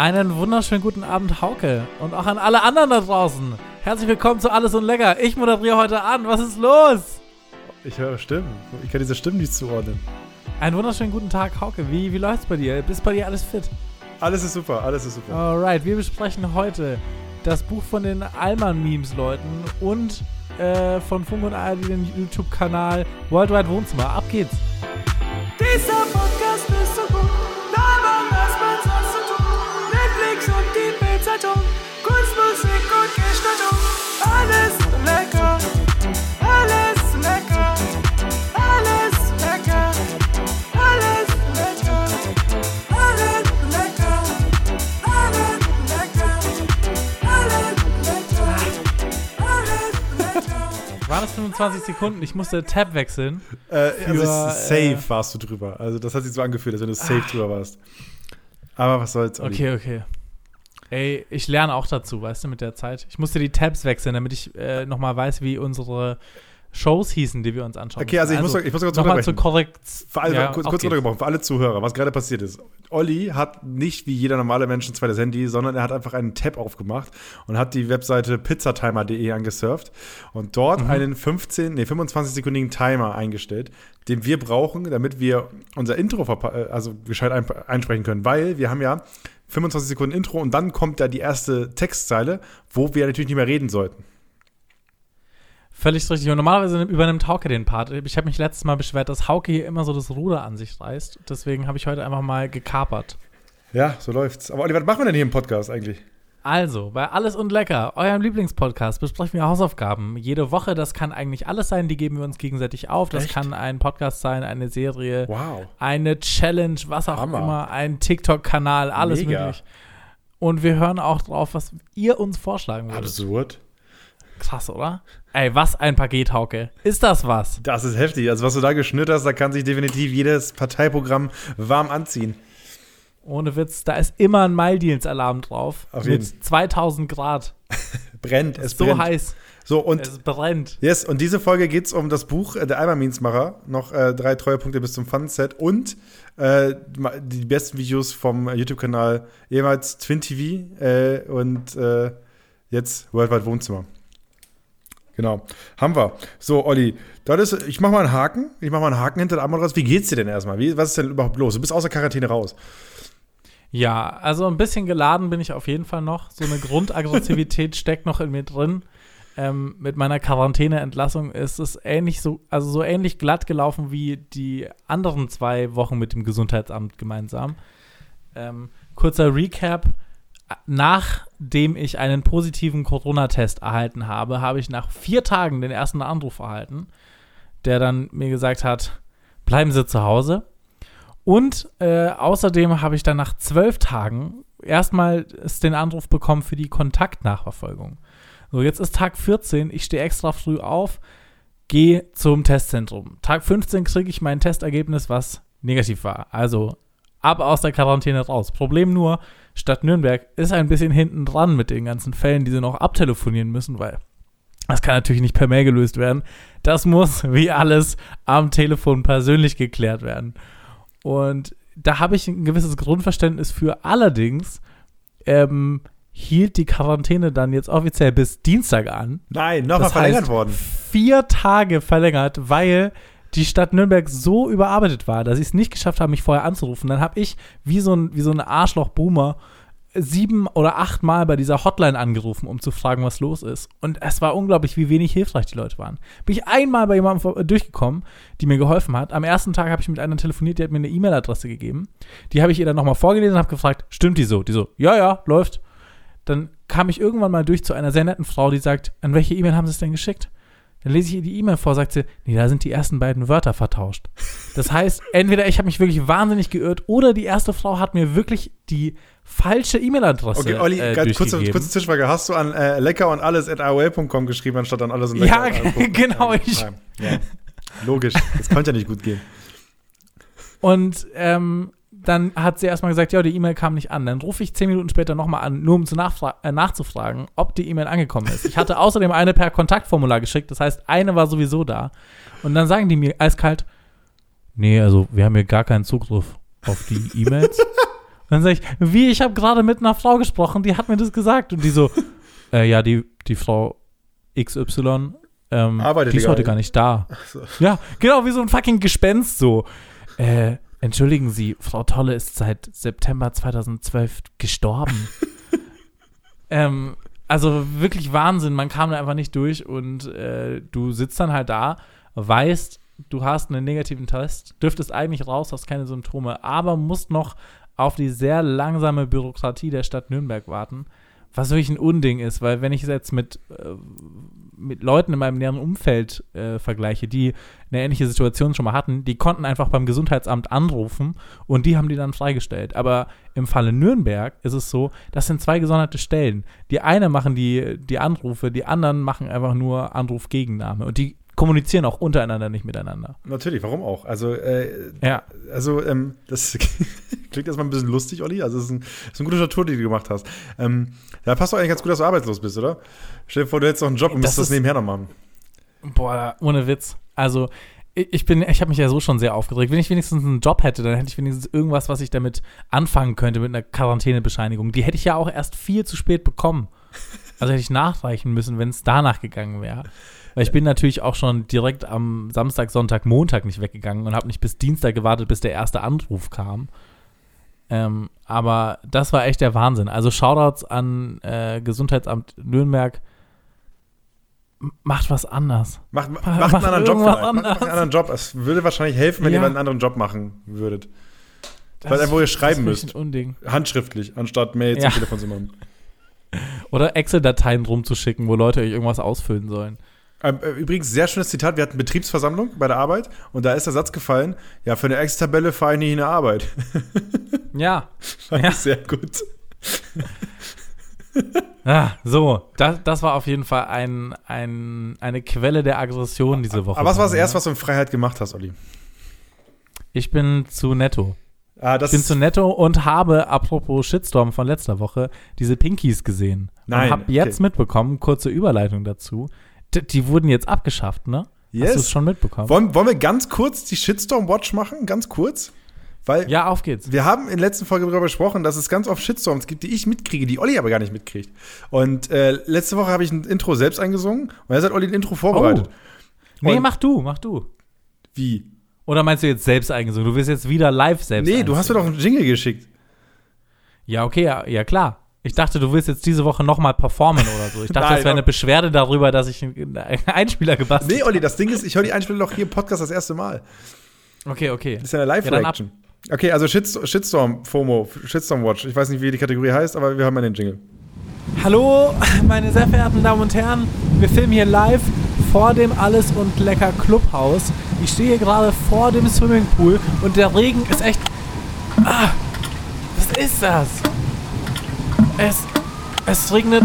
Einen wunderschönen guten Abend, Hauke. Und auch an alle anderen da draußen. Herzlich willkommen zu Alles und Lecker. Ich moderiere heute an. Was ist los? Ich höre Stimmen. Ich kann diese Stimmen nicht zuordnen. Einen wunderschönen guten Tag, Hauke. Wie, wie läuft's bei dir? Bist bei dir alles fit? Alles ist super, alles ist super. Alright, wir besprechen heute das Buch von den Allmann-Memes-Leuten und äh, von Funk und ARD den YouTube-Kanal Worldwide Wohnzimmer. Ab geht's. Dieser Podcast das 25 Sekunden? Ich musste Tab wechseln. Äh, also Für, es- safe äh, warst du drüber. Also das hat sich so angefühlt, als wenn du safe drüber warst. Aber was soll's, Olli. Okay, okay. Ey, ich lerne auch dazu, weißt du, mit der Zeit. Ich musste die Tabs wechseln, damit ich äh, nochmal weiß, wie unsere Shows hießen, die wir uns anschauen. Okay, also ich müssen. muss, ich muss kurz nochmal unterbrechen. Korrekt. Für alle, Ja, kurz, kurz untergebrochen, für alle Zuhörer, was gerade passiert ist. Olli hat nicht wie jeder normale Mensch ein zweites Handy, sondern er hat einfach einen Tab aufgemacht und hat die Webseite pizzatimer.de angesurft und dort Mhm. einen 15, nee, 25-sekündigen Timer eingestellt, den wir brauchen, damit wir unser Intro äh, also gescheit ein einsprechen können. Weil wir haben ja 25 Sekunden Intro und dann kommt da die erste Textzeile, wo wir natürlich nicht mehr reden sollten. Völlig richtig. Und normalerweise übernimmt Hauke den Part. Ich habe mich letztes Mal beschwert, dass Hauke hier immer so das Ruder an sich reißt. Deswegen habe ich heute einfach mal gekapert. Ja, so läuft's. Aber Olli, was machen wir denn hier im Podcast eigentlich? Also, bei Alles und Lecker, eurem Lieblingspodcast, besprechen wir Hausaufgaben. Jede Woche, das kann eigentlich alles sein, die geben wir uns gegenseitig auf. Das Echt? kann ein Podcast sein, eine Serie, Wow. eine Challenge, was auch Hammer. immer, ein TikTok-Kanal, alles Mega. möglich. Und wir hören auch drauf, was ihr uns vorschlagen würdet. Absurd. Krass, oder? Ey, was ein Paket, Hauke. Ist das was? Das ist heftig. Also, was du da geschnürt hast, da kann sich definitiv jedes Parteiprogramm warm anziehen. Ohne Witz, da ist immer ein Maldiens-Alarm drauf. Auf mit jeden. 2000 Grad. Brennt, es so brennt. heiß. So, und Es brennt. yes, und diese Folge geht es um das Buch äh, der Alma-Means-Macher. Noch äh, drei Treuepunkte bis zum Fun-Set und äh, die besten Videos vom YouTube-Kanal, jeweils Twin TV äh, und äh, jetzt Worldwide Wohnzimmer. Genau, haben wir. So, Olli, das ist, ich mach mal einen Haken. Ich mach mal einen Haken hinter der Anmod Wie geht's dir denn erstmal? Wie, was ist denn überhaupt los? Du bist außer Quarantäne raus. Ja, also ein bisschen geladen bin ich auf jeden Fall noch. So eine Grundaggressivität steckt noch in mir drin. Ähm, mit meiner Quarantäneentlassung ist es ähnlich so, also so ähnlich glatt gelaufen wie die anderen zwei Wochen mit dem Gesundheitsamt gemeinsam. Ähm, kurzer Recap. Nachdem ich einen positiven Corona-Test erhalten habe, habe ich nach vier Tagen den ersten Anruf erhalten, der dann mir gesagt hat, bleiben Sie zu Hause. Und äh, außerdem habe ich dann nach zwölf Tagen erstmals den Anruf bekommen für die Kontaktnachverfolgung. So, jetzt ist Tag 14, ich stehe extra früh auf, gehe zum Testzentrum. Tag 15 kriege ich mein Testergebnis, was negativ war. Also ab aus der Quarantäne raus. Problem nur, Stadt Nürnberg ist ein bisschen hinten dran mit den ganzen Fällen, die sie noch abtelefonieren müssen, weil das kann natürlich nicht per Mail gelöst werden. Das muss, wie alles, am Telefon persönlich geklärt werden. Und da habe ich ein gewisses Grundverständnis für. Allerdings ähm, hielt die Quarantäne dann jetzt offiziell bis Dienstag an. Nein, nochmal verlängert heißt, worden. Vier Tage verlängert, weil die Stadt Nürnberg so überarbeitet war, dass sie es nicht geschafft haben, mich vorher anzurufen. Dann habe ich wie so ein, wie so ein Arschloch-Boomer sieben oder acht Mal bei dieser Hotline angerufen, um zu fragen, was los ist. Und es war unglaublich, wie wenig hilfreich die Leute waren. Bin ich einmal bei jemandem durchgekommen, die mir geholfen hat. Am ersten Tag habe ich mit einer telefoniert, die hat mir eine E-Mail-Adresse gegeben. Die habe ich ihr dann nochmal vorgelesen und habe gefragt, stimmt die so? Die so, ja, ja, läuft. Dann kam ich irgendwann mal durch zu einer sehr netten Frau, die sagt, an welche E-Mail haben sie es denn geschickt? Dann lese ich ihr die E-Mail vor, sagt sie, nee, da sind die ersten beiden Wörter vertauscht. Das heißt, entweder ich habe mich wirklich wahnsinnig geirrt oder die erste Frau hat mir wirklich die falsche E-Mail-Adresse Okay, Olli, äh, ganz kurze, durchgegeben. kurze Zwischenfrage. Hast du an äh, lecker und alles at AOL.com geschrieben, anstatt an alles und Ja, lecker? at AOL.com? genau, ich- Ja, ja. Logisch, das konnte ja nicht gut gehen. Und ähm, dann hat sie erstmal gesagt, ja, die E-Mail kam nicht an. Dann rufe ich zehn Minuten später nochmal an, nur um zu äh, nachzufragen, ob die E-Mail angekommen ist. Ich hatte außerdem eine per Kontaktformular geschickt, das heißt, eine war sowieso da. Und dann sagen die mir eiskalt, nee, also wir haben hier gar keinen Zugriff auf die E-Mails. Dann sage ich, wie, ich habe gerade mit einer Frau gesprochen, die hat mir das gesagt. Und die so, äh, ja, die, die Frau XY, ähm, Arbeitet die ist heute gar nicht da. so. Ja, genau, wie so ein fucking Gespenst so. Äh, entschuldigen Sie, Frau Tolle ist seit September 2012 gestorben. ähm, also wirklich Wahnsinn, man kam da einfach nicht durch und äh, du sitzt dann halt da, weißt, du hast einen negativen Test, dürftest eigentlich raus, hast keine Symptome, aber musst noch auf die sehr langsame Bürokratie der Stadt Nürnberg warten, was wirklich ein Unding ist, weil wenn ich es jetzt mit, äh, mit Leuten in meinem näheren Umfeld äh, vergleiche, die eine ähnliche Situation schon mal hatten, die konnten einfach beim Gesundheitsamt anrufen und die haben die dann freigestellt. Aber im Falle Nürnberg ist es so, das sind zwei gesonderte Stellen. Die eine machen die, die Anrufe, die anderen machen einfach nur Anrufgegennahme und die kommunizieren auch untereinander nicht miteinander. Natürlich, warum auch? Also, äh, Ja. also ähm, das klingt erstmal ein bisschen lustig, Olli. Also, es ist, ein, es ist eine gute Statur, die du gemacht hast. Ähm, da passt doch eigentlich ganz gut, dass du arbeitslos bist, oder? Stell dir vor, du hättest noch einen Job und Das müsstest das ist- nebenher noch machen. Boah, ohne Witz. Also, ich ich bin, ich habe mich ja so schon sehr aufgeregt. Wenn ich wenigstens einen Job hätte, dann hätte ich wenigstens irgendwas, was ich damit anfangen könnte mit einer Quarantänebescheinigung. Die hätte ich ja auch erst viel zu spät bekommen. Also hätte ich nachreichen müssen, wenn es danach gegangen wäre. Weil ich bin natürlich auch schon direkt am Samstag, Sonntag, Montag nicht weggegangen und habe nicht bis Dienstag gewartet, bis der erste Anruf kam. Ähm, aber das war echt der Wahnsinn. Also Shoutouts an äh, Gesundheitsamt Nürnberg. M- Macht was anders. Macht, macht Mach einen anderen Job. Macht, macht einen anderen Job. Es würde wahrscheinlich helfen, wenn Ja. ihr einen anderen Job machen würdet. Das Weil einfach, wo ihr schreiben müsst. Handschriftlich, anstatt Mails Ja. und Telefon zu machen. Oder Excel-Dateien rumzuschicken, wo Leute euch irgendwas ausfüllen sollen. Ähm, äh, Übrigens, sehr schönes Zitat. Wir hatten Betriebsversammlung bei der Arbeit und da ist der Satz gefallen: Ja, für eine Excel-Tabelle fahre ich nicht in die Arbeit. Ja. Fand Ja. sehr gut. Ah, so, das, das war auf jeden Fall ein, ein, eine Quelle der Aggression diese Woche. Aber was war das erste, was du in Freiheit gemacht hast, Olli? Ich bin zu netto. Ah, das Ich bin zu netto und habe, apropos Shitstorm von letzter Woche, diese Pinkies gesehen. Nein, Und habe okay. jetzt mitbekommen, kurze Überleitung dazu, die wurden jetzt abgeschafft, ne? Hast Yes. du es schon mitbekommen? wollen, wollen wir ganz kurz die Shitstorm-Watch machen? Ganz kurz? Weil ja, auf geht's. wir haben in der letzten Folge darüber gesprochen, dass es ganz oft Shitstorms gibt, die ich mitkriege, die Olli aber gar nicht mitkriegt. Und äh, letzte Woche habe ich ein Intro selbst eingesungen und jetzt hat Olli ein Intro vorbereitet. Nee, Und- mach du, mach du. Wie? Oder meinst du jetzt selbst eingesungen? Du willst jetzt wieder live selbst Nee, du hast mir einsingen. doch einen Jingle geschickt. Ja, okay, ja, ja klar. Ich dachte, du willst jetzt diese Woche nochmal performen oder so. Ich dachte, Nein, das wäre eine. Beschwerde darüber, dass ich einen Einspieler gebastelt Nee, Olli, das Ding ist, ich höre die Einspielung doch hier im Podcast das erste Mal. Okay, okay. Das ist ja eine Ja. Live-Reaction. okay, also Shitstorm, Shitstorm, FOMO, Shitstorm Watch. Ich weiß nicht, wie die Kategorie heißt, aber wir haben ja den Jingle. Hallo, meine sehr verehrten Damen und Herren. Wir filmen hier live vor dem Alles und Lecker Clubhaus. Ich stehe hier gerade vor dem Swimmingpool und der Regen ist echt. Ah, was ist das? Es, es regnet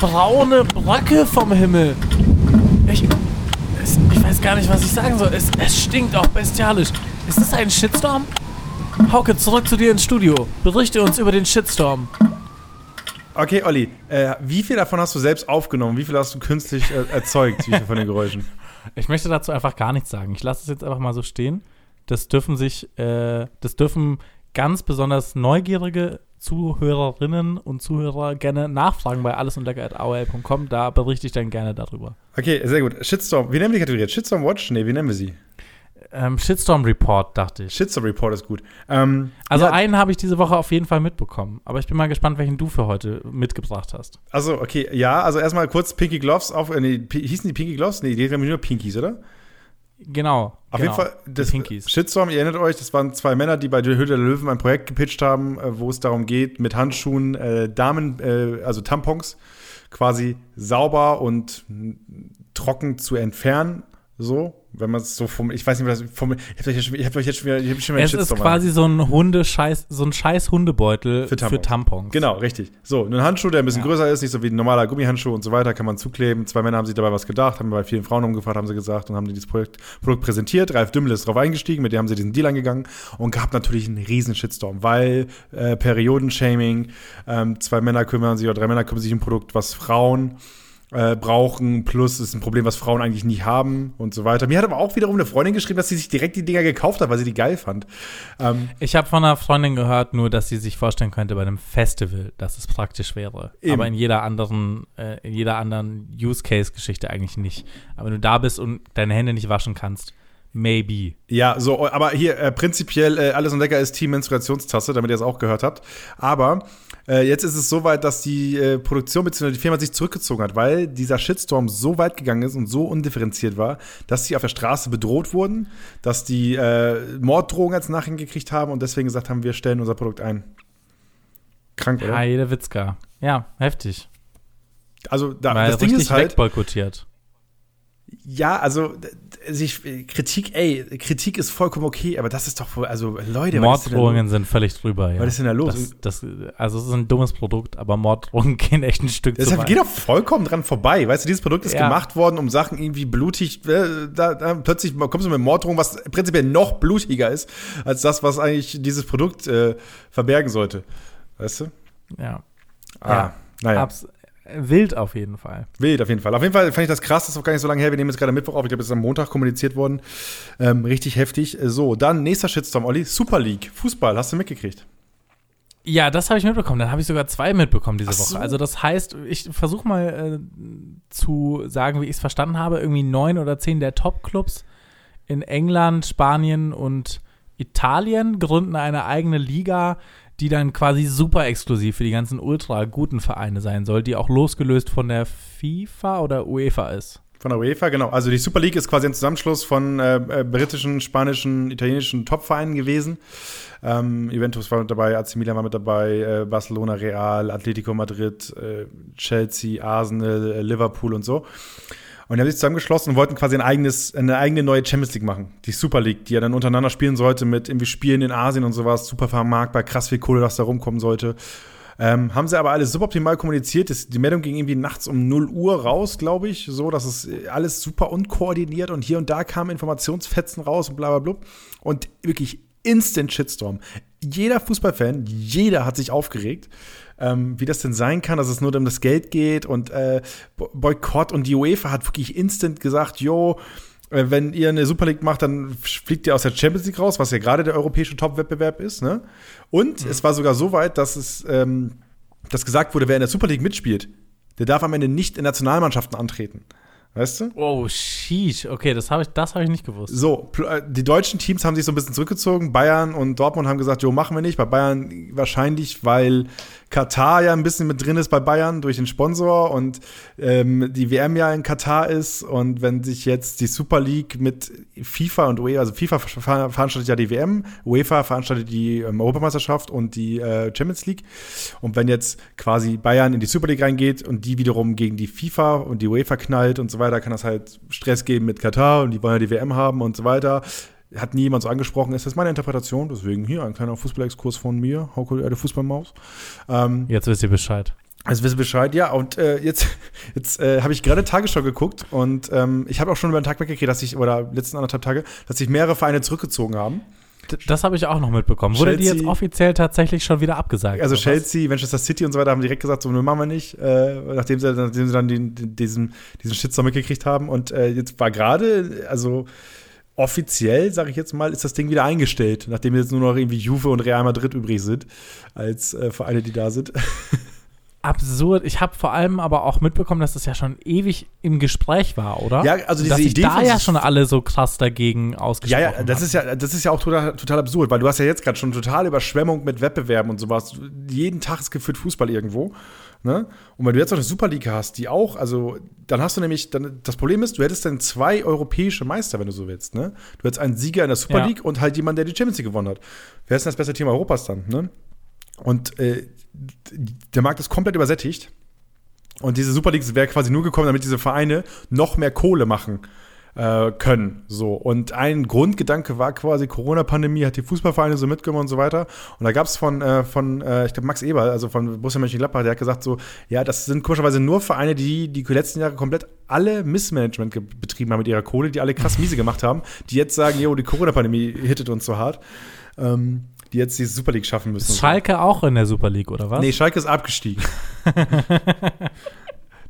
braune Bröcke vom Himmel. Ich, es, ich weiß gar nicht, was ich sagen soll. Es, es stinkt auch bestialisch. Ist das ein Shitstorm? Hauke, zurück zu dir ins Studio. Berichte uns über den Shitstorm. Okay, Olli, äh, wie viel davon hast du selbst aufgenommen? Wie viel hast du künstlich äh, erzeugt? Wie viel von den Geräuschen? Ich möchte dazu einfach gar nichts sagen. Ich lasse es jetzt einfach mal so stehen. Das dürfen sich, äh, das dürfen ganz besonders neugierige Zuhörerinnen und Zuhörer gerne nachfragen bei allesundlecker.aol.com. Da berichte ich dann gerne darüber. Okay, sehr gut. Shitstorm, wie nennen wir die Kategorie? jetzt? Shitstorm Watch? Nee, wie nennen wir sie? Ähm, Shitstorm Report, dachte ich. Shitstorm Report ist gut. Ähm, Also ja, einen habe ich diese Woche auf jeden Fall mitbekommen. Aber ich bin mal gespannt, welchen du für heute mitgebracht hast. also, okay, ja, also erstmal kurz Pinky Gloves auf. Äh, nee, hießen die Pinky Gloves? Nee, die haben nur Pinkies, oder? Genau. Auf genau. jeden Fall, das Pinkies. Shitstorm, ihr erinnert euch, das waren zwei Männer, die bei der Höhle der Löwen ein Projekt gepitcht haben, äh, wo es darum geht, mit Handschuhen äh, Damen, äh, also Tampons, quasi sauber und trocken zu entfernen. So, wenn man es so vom, ich weiß nicht, was, vom, ich hab euch jetzt schon, ich hab euch jetzt schon wieder, ich hab schon wieder Es ist quasi so ein Hundescheiß, so ein scheiß Hundebeutel Für für Tampons. Tampons. Genau, richtig. So, ein Handschuh, der ein bisschen Ja. größer ist, nicht so wie ein normaler Gummihandschuh und so weiter, kann man zukleben. Zwei Männer haben sich dabei was gedacht, haben bei vielen Frauen umgefragt, haben sie gesagt und haben dieses Projekt, Produkt präsentiert. Ralf Dümmel ist drauf eingestiegen, mit dem haben sie diesen Deal angegangen und gab natürlich einen riesen Shitstorm, weil äh, Periodenshaming, ähm, zwei Männer kümmern sich oder drei Männer kümmern sich um ein Produkt, was Frauen äh, brauchen, plus ist ein Problem, was Frauen eigentlich nie haben und so weiter. Mir hat aber auch wiederum eine Freundin geschrieben, dass sie sich direkt die Dinger gekauft hat, weil sie die geil fand. Ähm, Ich habe von einer Freundin gehört, nur dass sie sich vorstellen könnte bei einem Festival, dass es praktisch wäre. Eben. Aber in jeder anderen, äh, in jeder anderen Use Case Geschichte eigentlich nicht. Aber wenn du da bist und deine Hände nicht waschen kannst, maybe. Ja, so, aber hier äh, prinzipiell äh, alles und lecker ist Team Menstruationstasse, damit ihr es auch gehört habt. Aber äh, jetzt ist es so weit, dass die äh, Produktion bzw. die Firma sich zurückgezogen hat, weil dieser Shitstorm so weit gegangen ist und so undifferenziert war, dass sie auf der Straße bedroht wurden, dass die äh, Morddrohungen als Nachricht gekriegt haben und deswegen gesagt haben, wir stellen unser Produkt ein. Krank, oder? Heide Witzka. Ja, heftig. Also da, das Ding ist halt, wegboykottiert. Ja, also sich, äh, Kritik, ey, Kritik ist vollkommen okay, aber das ist doch wohl, also Leute? Morddrohungen sind völlig drüber, ja. Was ist denn da los? Das, das, also es ist ein dummes Produkt, aber Morddrohungen gehen echt ein Stück zu Das weit. geht doch vollkommen dran vorbei. Weißt du, dieses Produkt ist Ja. gemacht worden, um Sachen irgendwie blutig, äh, da, da plötzlich kommst du mit Morddrohung, was prinzipiell noch blutiger ist, als das, was eigentlich dieses Produkt äh, verbergen sollte. Weißt du? Ja. Ah, Ja. naja. Abs wild auf jeden Fall. Wild auf jeden Fall. Auf jeden Fall fand ich das krass, das ist auch gar nicht so lange her. Wir nehmen jetzt gerade Mittwoch auf. Ich glaube, das ist am Montag kommuniziert worden. Ähm, richtig heftig. So, dann nächster Shitstorm, Olli. Super League. Fußball, hast du mitgekriegt? Ja, das habe ich mitbekommen. Dann habe ich sogar zwei mitbekommen diese Ach Woche. so. Also das heißt, ich versuche mal äh, zu sagen, wie ich es verstanden habe. Irgendwie neun oder zehn der Top-Clubs in England, Spanien und Italien gründen eine eigene Liga, die dann quasi super exklusiv für die ganzen ultra guten Vereine sein soll, die auch losgelöst von der FIFA oder UEFA ist. Von der UEFA, genau. Also die Super League ist quasi ein Zusammenschluss von äh, äh, britischen, spanischen, italienischen Topvereinen gewesen. Ähm, Juventus war mit dabei, AC Milan war mit dabei, äh, Barcelona, Real, Atletico Madrid, äh, Chelsea, Arsenal, äh, Liverpool und so. Und die haben sich zusammengeschlossen und wollten quasi ein eigenes, eine eigene neue Champions League machen. Die Super League, die ja dann untereinander spielen sollte mit irgendwie Spielen in Asien und sowas. Super vermarktbar, krass viel Kohle, was da rumkommen sollte. Ähm, haben sie aber alles suboptimal kommuniziert. Die Meldung ging irgendwie nachts um 0 Uhr raus, glaube ich. So, dass es alles super unkoordiniert und hier und da kamen Informationsfetzen raus und bla bla bla. Und wirklich instant Shitstorm. Jeder Fußballfan, jeder hat sich aufgeregt, ähm, wie das denn sein kann, dass es nur um das Geld geht und äh, Bo- Boykott. Und die UEFA hat wirklich instant gesagt, yo, äh, wenn ihr eine Super League macht, dann fliegt ihr aus der Champions League raus, was ja gerade der europäische Top-Wettbewerb ist. Ne? Und es war sogar so weit, dass es ähm, dass gesagt wurde, wer in der Super League mitspielt, der darf am Ende nicht in Nationalmannschaften antreten. Weißt du? Oh, sheesh. Okay, das habe ich, das hab ich nicht gewusst. So, äh, die deutschen Teams haben sich so ein bisschen zurückgezogen. Bayern und Dortmund haben gesagt, jo, machen wir nicht. Bei Bayern wahrscheinlich, weil Katar ja ein bisschen mit drin ist bei Bayern durch den Sponsor und ähm, die WM ja in Katar ist. Und wenn sich jetzt die Super League mit FIFA und UEFA, also FIFA ver- veranstaltet ja die WM, UEFA veranstaltet die ähm, Europameisterschaft und die äh, Champions League. Und wenn jetzt quasi Bayern in die Super League reingeht und die wiederum gegen die FIFA und die UEFA knallt und so weiter, kann das halt Stress geben mit Katar und die wollen ja die WM haben und so weiter. Hat nie jemand so angesprochen, ist das meine Interpretation, deswegen hier ein kleiner Fußballexkurs von mir, Hauke, der Fußballmaus. Ähm, Jetzt wisst ihr Bescheid. also wissen Bescheid, ja. Und äh, jetzt, jetzt äh, habe ich gerade Tagesschau geguckt und ähm, ich habe auch schon über den Tag weggekriegt, dass ich, oder letzten anderthalb Tage, dass sich mehrere Vereine zurückgezogen haben. D das habe ich auch noch mitbekommen. Wurde die Chelsea- jetzt offiziell tatsächlich schon wieder abgesagt? Also was? Chelsea, Manchester City und so weiter haben direkt gesagt, so, ne, machen wir nicht, äh, nachdem, sie, nachdem sie dann den, den, diesen, diesen Shitstorm mitgekriegt haben. Und äh, jetzt war gerade, also offiziell, sage ich jetzt mal, ist das Ding wieder eingestellt, nachdem jetzt nur noch irgendwie Juve und Real Madrid übrig sind, als äh, Vereine, die da sind. Absurd. Ich habe vor allem aber auch mitbekommen, dass das ja schon ewig im Gespräch war, oder? Ja, also diese dass sich Idee da ja schon alle so krass dagegen Ja, ausgesprochen ja, das haben. ist ja, das ist ja auch total, total absurd, weil du hast ja jetzt gerade schon totale Überschwemmung mit Wettbewerben und sowas. Jeden Tag ist gefühlt Fußball irgendwo. Ne? Und wenn du jetzt noch eine Superliga hast, die auch, also dann hast du nämlich, dann, das Problem ist, du hättest dann zwei europäische Meister, wenn du so willst. Ne? Du hättest einen Sieger in der Super Ja. League und halt jemanden, der die Champions League gewonnen hat. Wer ist denn das beste Team Europas dann? Ne? Und äh, der Markt ist komplett übersättigt. Und diese Super League wäre quasi nur gekommen, damit diese Vereine noch mehr Kohle machen äh, können. So. Und ein Grundgedanke war quasi, Corona-Pandemie hat die Fußballvereine so mitgenommen und so weiter. Und da gab es von, äh, von äh, ich glaube, Max Eberl, also von Borussia Mönchengladbach, der hat gesagt so, ja, das sind komischerweise nur Vereine, die die letzten Jahre komplett alle Missmanagement ge- betrieben haben mit ihrer Kohle, die alle krass miese gemacht haben, die jetzt sagen, jo, die Corona-Pandemie hittet uns so hart. Ähm, die jetzt die Super League schaffen müssen. Ist Schalke auch in der Super League, oder was? Nee, Schalke ist abgestiegen.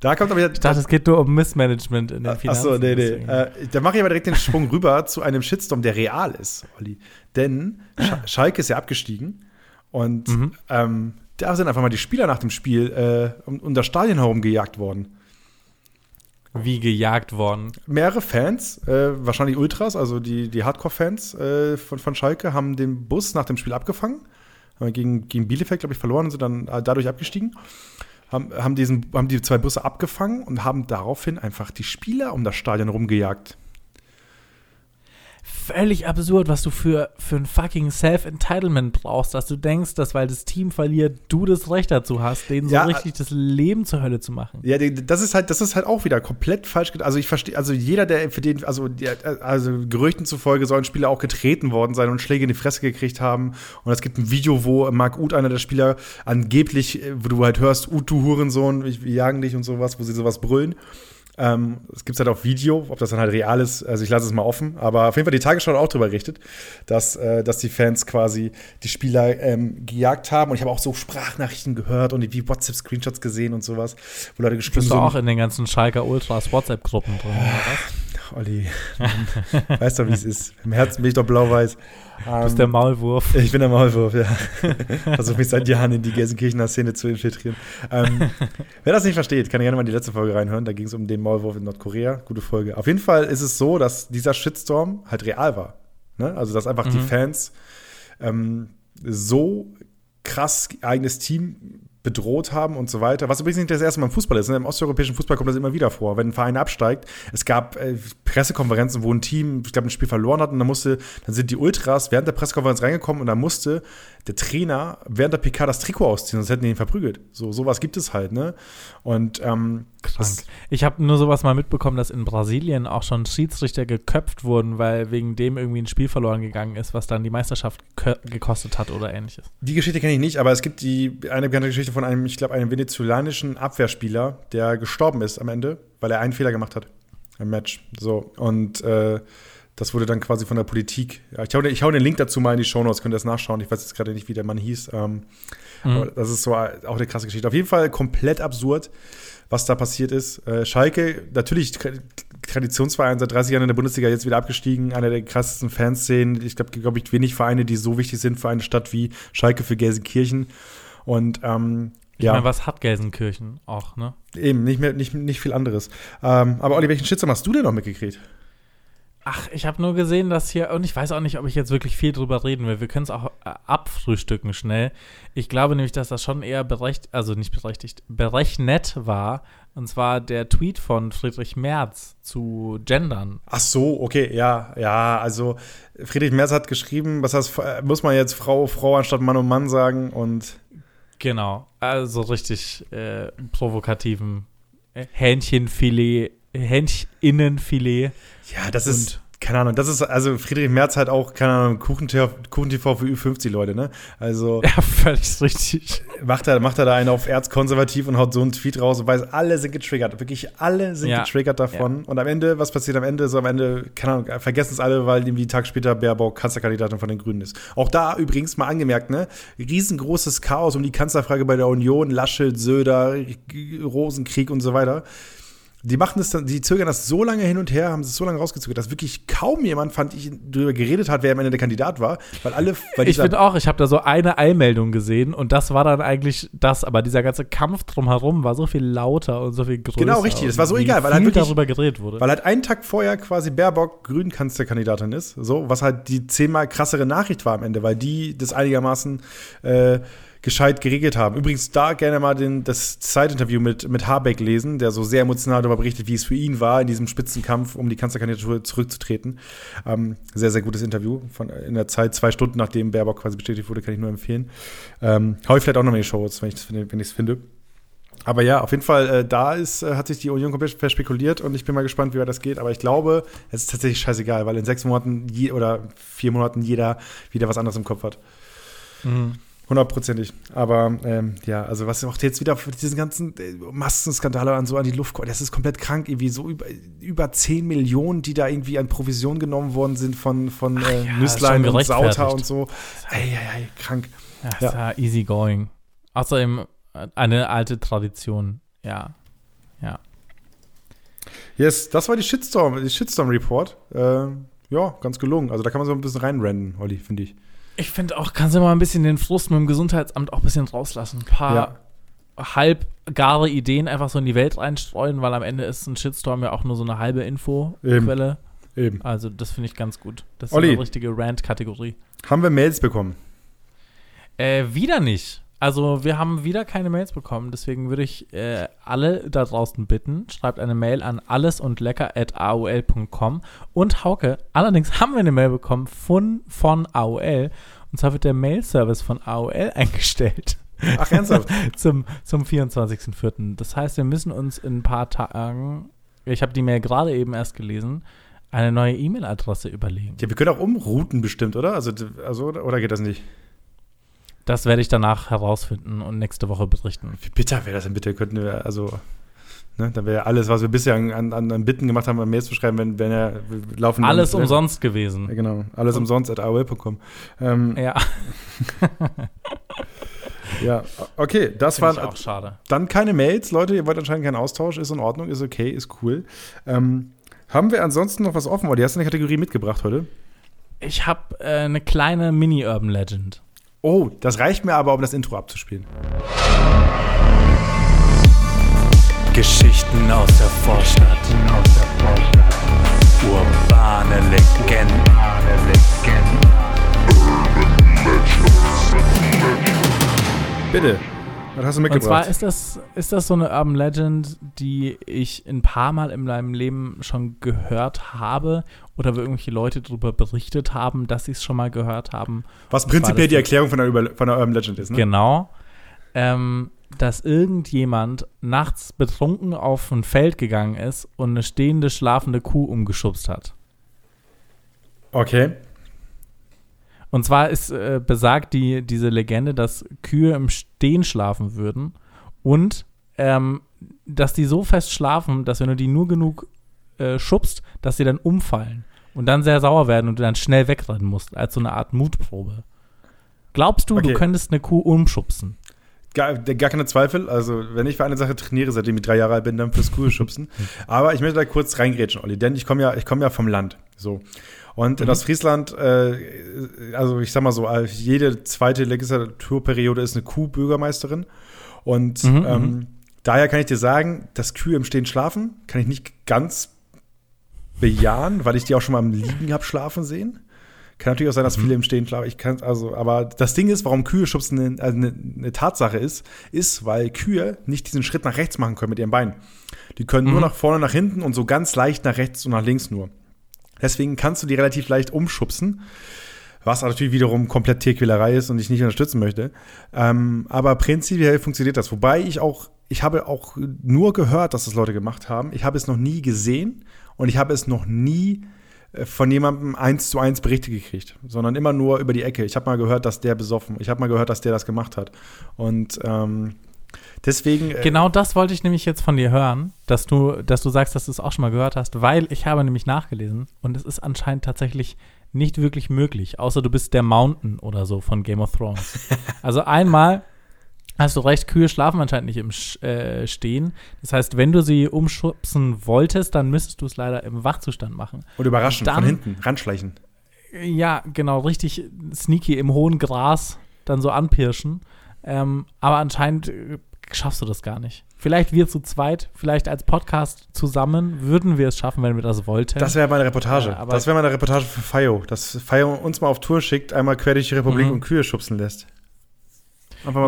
Da kommt aber Ich dachte, es geht nur um Missmanagement in den Finanzen. Achso, nee, nee. Äh, da mache ich aber direkt den Sprung rüber zu einem Shitstorm, der real ist, Olli. Denn Sch Schalke ist ja abgestiegen und Mhm. ähm, da sind einfach mal die Spieler nach dem Spiel äh, um, um das Stadion herum gejagt worden. Wie gejagt worden. Mehrere Fans, äh, wahrscheinlich Ultras, also die, die Hardcore-Fans äh, von, von Schalke, haben den Bus nach dem Spiel abgefangen. Haben gegen, gegen Bielefeld, glaube ich, verloren und sind dann dadurch abgestiegen. Haben, haben, diesen, haben die zwei Busse abgefangen und haben daraufhin einfach die Spieler um das Stadion rumgejagt. Völlig absurd, was du für, für ein fucking Self-Entitlement brauchst, dass du denkst, dass weil das Team verliert, du das Recht dazu hast, denen so Ja, richtig das Leben zur Hölle zu machen. Ja, das ist halt, das ist halt auch wieder komplett falsch. Also ich verstehe, also jeder, der für den, also, also Gerüchten zufolge sollen Spieler auch getreten worden sein und Schläge in die Fresse gekriegt haben. Und es gibt ein Video, wo Marc Uth, einer der Spieler, angeblich, äh, wo du halt hörst, Uth, du Hurensohn, wir jagen dich und sowas, wo sie sowas brüllen. Ähm, das gibt es halt auf Video, ob das dann halt real ist, also ich lasse es mal offen. Aber auf jeden Fall die Tagesschau hat auch darüber berichtet, dass, äh, dass die Fans quasi die Spieler ähm, gejagt haben. Und ich habe auch so Sprachnachrichten gehört und wie WhatsApp-Screenshots gesehen und sowas, wo Leute geschrieben Bist du so, auch in den ganzen Schalker Ultras WhatsApp-Gruppen drin, oder was? Olli, weißt du, wie es ist. Im Herzen bin ich doch blau-weiß. Du bist der Ähm, Maulwurf. ich bin der Maulwurf, ja. Versuche mich seit Jahren in die Gelsenkirchener Szene zu infiltrieren. Ähm, wer das nicht versteht, kann gerne mal in die letzte Folge reinhören. Da ging es um den Maulwurf in Nordkorea. Gute Folge. Auf jeden Fall ist es so, dass dieser Shitstorm halt real war. Ne? Also, dass einfach die Mhm. Fans ähm, so krass eigenes Team bedroht haben und so weiter. Was übrigens nicht das erste Mal im Fußball ist. Ne? Im osteuropäischen Fußball kommt das immer wieder vor. Wenn ein Verein absteigt, es gab äh, Pressekonferenzen, wo ein Team, ich glaube, ein Spiel verloren hat und dann musste, dann sind die Ultras während der Pressekonferenz reingekommen und dann musste der Trainer während der PK das Trikot ausziehen, sonst hätten die ihn verprügelt. So sowas gibt es halt, ne? Und ähm, Krank. Ich habe nur sowas mal mitbekommen, dass in Brasilien auch schon Schiedsrichter geköpft wurden, weil wegen dem irgendwie ein Spiel verloren gegangen ist, was dann die Meisterschaft gekostet hat oder ähnliches. Die Geschichte kenne ich nicht, aber es gibt die eine bekannte Geschichte von einem, ich glaube, einem venezolanischen Abwehrspieler, der gestorben ist am Ende, weil er einen Fehler gemacht hat im Match. So und äh, das wurde dann quasi von der Politik. Ich hau, ich hau den Link dazu mal in die Shownotes, könnt ihr das nachschauen. Ich weiß jetzt gerade nicht, wie der Mann hieß. Ähm, aber das ist so auch eine krasse Geschichte. Auf jeden Fall komplett absurd, was da passiert ist. Äh, Schalke, natürlich Tra- Traditionsverein seit 30 Jahren in der Bundesliga, jetzt wieder abgestiegen, einer der krassesten Fanszenen. Ich glaube, glaube ich, wenig Vereine, die so wichtig sind für eine Stadt wie Schalke für Gelsenkirchen. Und ähm, Ich ja, meine, was hat Gelsenkirchen auch, ne? eben, nicht, mehr, nicht, nicht viel anderes. Ähm, aber Olli, welchen Shitstorm hast du denn noch mitgekriegt? Ach, ich habe nur gesehen, dass hier, und ich weiß auch nicht, ob ich jetzt wirklich viel drüber reden will. Wir können es auch äh, abfrühstücken schnell. Ich glaube nämlich, dass das schon eher berechtigt, also nicht berechtigt, berechnet war. Und zwar der Tweet von Friedrich Merz zu Gendern. Ach so, okay, ja, ja, also Friedrich Merz hat geschrieben, was heißt, äh, muss man jetzt Frau, Frau anstatt Mann und Mann sagen und Genau, also richtig äh, provokativen äh, Hähnchenfilet, Hähncheninnenfilet. ja, das ist, keine Ahnung, das ist, also Friedrich Merz hat auch, keine Ahnung, Kuchentv Kuchentv für Ü50 Leute, ne? Also Ja, völlig richtig. macht er, macht er da einen auf erzkonservativ und haut so einen Tweet raus und weiß, alle sind getriggert, wirklich alle sind Ja. getriggert davon. Und am Ende, was passiert am Ende? So am Ende, keine Ahnung, vergessen es alle, weil irgendwie Tag später Baerbock Kanzlerkandidatin von den Grünen ist. Auch da übrigens mal angemerkt, ne? Riesengroßes Chaos um die Kanzlerfrage bei der Union, Laschet, Söder, Rosenkrieg und so weiter. Die machen das dann, die zögern das so lange hin und her, haben es so lange rausgezögert, dass wirklich kaum jemand, fand ich, darüber geredet hat, wer am Ende der Kandidat war, weil alle, weil Ich finde auch, ich habe da so eine Eilmeldung gesehen und das war dann eigentlich das, aber dieser ganze Kampf drumherum war so viel lauter und so viel größer. Genau, richtig. Das war so egal, weil halt wirklich- darüber geredet wurde. Weil halt einen Tag vorher quasi Baerbock Grünen-Kanzlerkandidatin ist, so, was halt die zehnmal krassere Nachricht war am Ende, weil die das einigermaßen äh, gescheit geregelt haben. Übrigens da gerne mal den, das Zeitinterview mit, mit Habeck lesen, der so sehr emotional darüber berichtet, wie es für ihn war, in diesem Spitzenkampf, um die Kanzlerkandidatur zurückzutreten. Ähm, sehr, sehr gutes Interview von, in der Zeit, zwei Stunden nachdem Baerbock quasi bestätigt wurde, kann ich nur empfehlen. Ähm, hau ich vielleicht auch noch mal in die Show, wenn ich es wenn finde. Aber ja, auf jeden Fall, äh, da ist, äh, hat sich die Union komplett verspekuliert und ich bin mal gespannt, wie weit das geht. Aber ich glaube, es ist tatsächlich scheißegal, weil in sechs Monaten je, oder vier Monaten jeder wieder was anderes im Kopf hat. Mhm. Hundertprozentig. Aber ähm, ja, also was auch jetzt wieder für diesen ganzen äh, Massenskandale an so an die Luft kommt, das ist komplett krank. Irgendwie so über, über 10 Millionen, die da irgendwie an Provision genommen worden sind von, von äh, ja, schon und Sauter und so. Ey, ey, ey, krank. Ja, Ja. ist ja easy going. Außerdem äh, eine alte Tradition. Ja. Ja. Yes, das war die Shitstorm, die Shitstorm Report. Äh, ja, ganz gelungen. Also da kann man so ein bisschen reinrennen, Olli, finde ich. Ich finde auch, kannst du mal ein bisschen den Frust mit dem Gesundheitsamt auch ein bisschen rauslassen. Ein paar Ja. halbgare Ideen einfach so in die Welt reinstreuen, weil am Ende ist ein Shitstorm ja auch nur so eine halbe Infoquelle. Eben. Also das finde ich ganz gut. Das ist Olli. eine richtige Rant-Kategorie. Haben wir Mails bekommen? Äh, wieder nicht. Also wir haben wieder keine Mails bekommen, deswegen würde ich äh, alle da draußen bitten, schreibt eine Mail an allesundlecker.aol.com und Hauke, allerdings haben wir eine Mail bekommen von, von AOL und zwar wird der Mail-Service von AOL eingestellt Ach, ernsthaft? zum, zum 24.04. Das heißt, wir müssen uns in ein paar Tagen, ich habe die Mail gerade eben erst gelesen, eine neue E-Mail-Adresse überlegen. ja, wir können auch umrouten bestimmt, oder? Also, also oder oder geht das nicht? Das werde ich danach herausfinden und nächste Woche berichten. Wie bitter wäre das denn bitte? Könnten wir, also, ne, dann wäre ja alles, was wir bisher an, an, an Bitten gemacht haben, an Mails zu schreiben, wenn, wenn er wir laufen. Alles dann- umsonst Ja, gewesen. genau. Alles umsonst at aol.com. Ähm, Ja, ja, okay, das finde ich waren auch schade. dann keine Mails, Leute. Ihr wollt anscheinend keinen Austausch, ist in Ordnung, ist okay, ist cool. Ähm, haben wir ansonsten noch was offen? Oder hast du eine Kategorie mitgebracht heute? Ich habe äh, eine kleine Mini-Urban Legend. Oh, das reicht mir aber, um das Intro abzuspielen. Geschichten aus der Vorstadt. Urbane Legenden. Bitte. Was hast du Und mitgebracht? zwar ist das, ist das so eine Urban Legend, die ich ein paar Mal in meinem Leben schon gehört habe oder wo irgendwelche Leute darüber berichtet haben, dass sie es schon mal gehört haben. was prinzipiell die Erklärung von der, Über von der Urban Legend ist, ne? Genau. Ähm, dass irgendjemand nachts betrunken auf ein Feld gegangen ist und eine stehende, schlafende Kuh umgeschubst hat. Okay. Und zwar ist äh, besagt die, diese Legende, dass Kühe im Stehen schlafen würden und ähm, dass die so fest schlafen, dass wenn du die nur genug äh, schubst, dass sie dann umfallen und dann sehr sauer werden und du dann schnell wegrennen musst, als so eine Art Mutprobe. Glaubst du, Okay. du könntest eine Kuh umschubsen? Gar, gar keine Zweifel. Also, wenn ich für eine Sache trainiere, seitdem ich drei Jahre alt bin, dann fürs Kugelschubsen. Aber ich möchte da kurz reingrätschen, Olli, denn ich komme ja, ich komme ja vom Land. So. Und Mhm. in Ostfriesland, äh, also ich sag mal so, äh, jede zweite Legislaturperiode ist eine Kuh-Bürgermeisterin. Und Mhm, ähm, daher kann ich dir sagen, dass Kühe im Stehen schlafen, kann ich nicht ganz bejahen, weil ich die auch schon mal im Liegen habe schlafen sehen. Kann natürlich auch sein, dass viele im Stehen schlafen. Ich kann also, aber das Ding ist, warum Kühe schubsen eine, also eine, eine Tatsache ist, ist, weil Kühe nicht diesen Schritt nach rechts machen können mit ihren Beinen. Die können nur Mhm. nach vorne, nach hinten und so ganz leicht nach rechts und nach links nur. Deswegen kannst du die relativ leicht umschubsen, was natürlich wiederum komplett Tierquälerei ist und ich nicht unterstützen möchte. Ähm, aber prinzipiell funktioniert das. Wobei ich auch, ich habe auch nur gehört, dass das Leute gemacht haben. Ich habe es noch nie gesehen und ich habe es noch nie äh, von jemandem eins zu eins Berichte gekriegt, sondern immer nur über die Ecke. Ich habe mal gehört, dass der besoffen, ich habe mal gehört, dass der das gemacht hat. Und ähm, deswegen. äh, Genau das wollte ich nämlich jetzt von dir hören, dass du, dass du sagst, dass du es auch schon mal gehört hast, weil ich habe nämlich nachgelesen und es ist anscheinend tatsächlich nicht wirklich möglich, außer du bist der Mountain oder so von Game of Thrones. also einmal hast du recht, Kühe schlafen anscheinend nicht im äh, Stehen. Das heißt, wenn du sie umschubsen wolltest, dann müsstest du es leider im Wachzustand machen. Und überraschen, Dann- von hinten, ranschleichen. Ja, genau, richtig sneaky im hohen Gras dann so anpirschen. Ähm, aber anscheinend äh, schaffst du das gar nicht. Vielleicht wir zu zweit, vielleicht als Podcast zusammen würden wir es schaffen, wenn wir das wollten. Das wäre meine Reportage. Ja, aber- das wäre meine Reportage für Fayo. Dass Fayo uns mal auf Tour schickt, einmal quer durch die Republik Mhm. und Kühe schubsen lässt.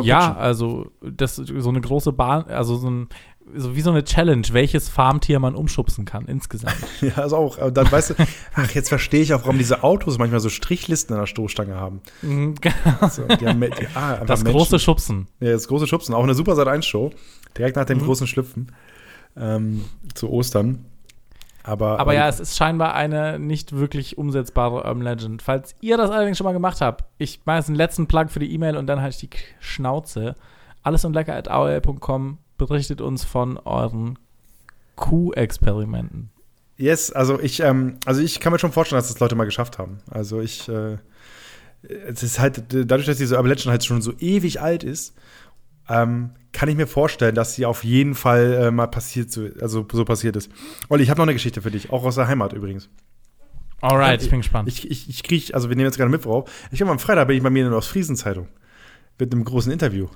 Ja, pitchen. also das so eine große Bahn, also so, ein, so wie so eine Challenge, welches Farmtier man umschubsen kann insgesamt. Ja, also auch. Dann weißt du, ach, jetzt verstehe ich auch, warum diese Autos manchmal so Strichlisten an der Stoßstange haben. Mhm, So, die haben die, ah, das Menschen. große Schubsen. Ja, das große Schubsen. Auch eine super Sat 1 Show. Direkt nach dem Mhm. großen Schlüpfen. Ähm, zu Ostern. Aber, Aber ja, es ist scheinbar eine nicht wirklich umsetzbare Urban Legend. Falls ihr das allerdings schon mal gemacht habt, ich mache jetzt einen letzten Plug für die E-Mail und dann halt die Schnauze. Alles und lecker at aol.com berichtet uns von euren Kuh-Experimenten. Yes, also ich, ähm, also ich kann mir schon vorstellen, dass das Leute mal geschafft haben. Also ich, äh, es ist halt, dadurch, dass diese Urban Legend halt schon so ewig alt ist ähm, kann ich mir vorstellen, dass sie auf jeden Fall äh, mal passiert, so, also so passiert ist. Olli, ich habe noch eine Geschichte für dich, auch aus der Heimat übrigens. Alright, ich bin gespannt. Ich, ich, ich kriege, also wir nehmen jetzt gerade Mittwoch auf. Ich glaube, am Freitag bin ich bei mir in der Ostfriesen-Zeitung mit einem großen Interview.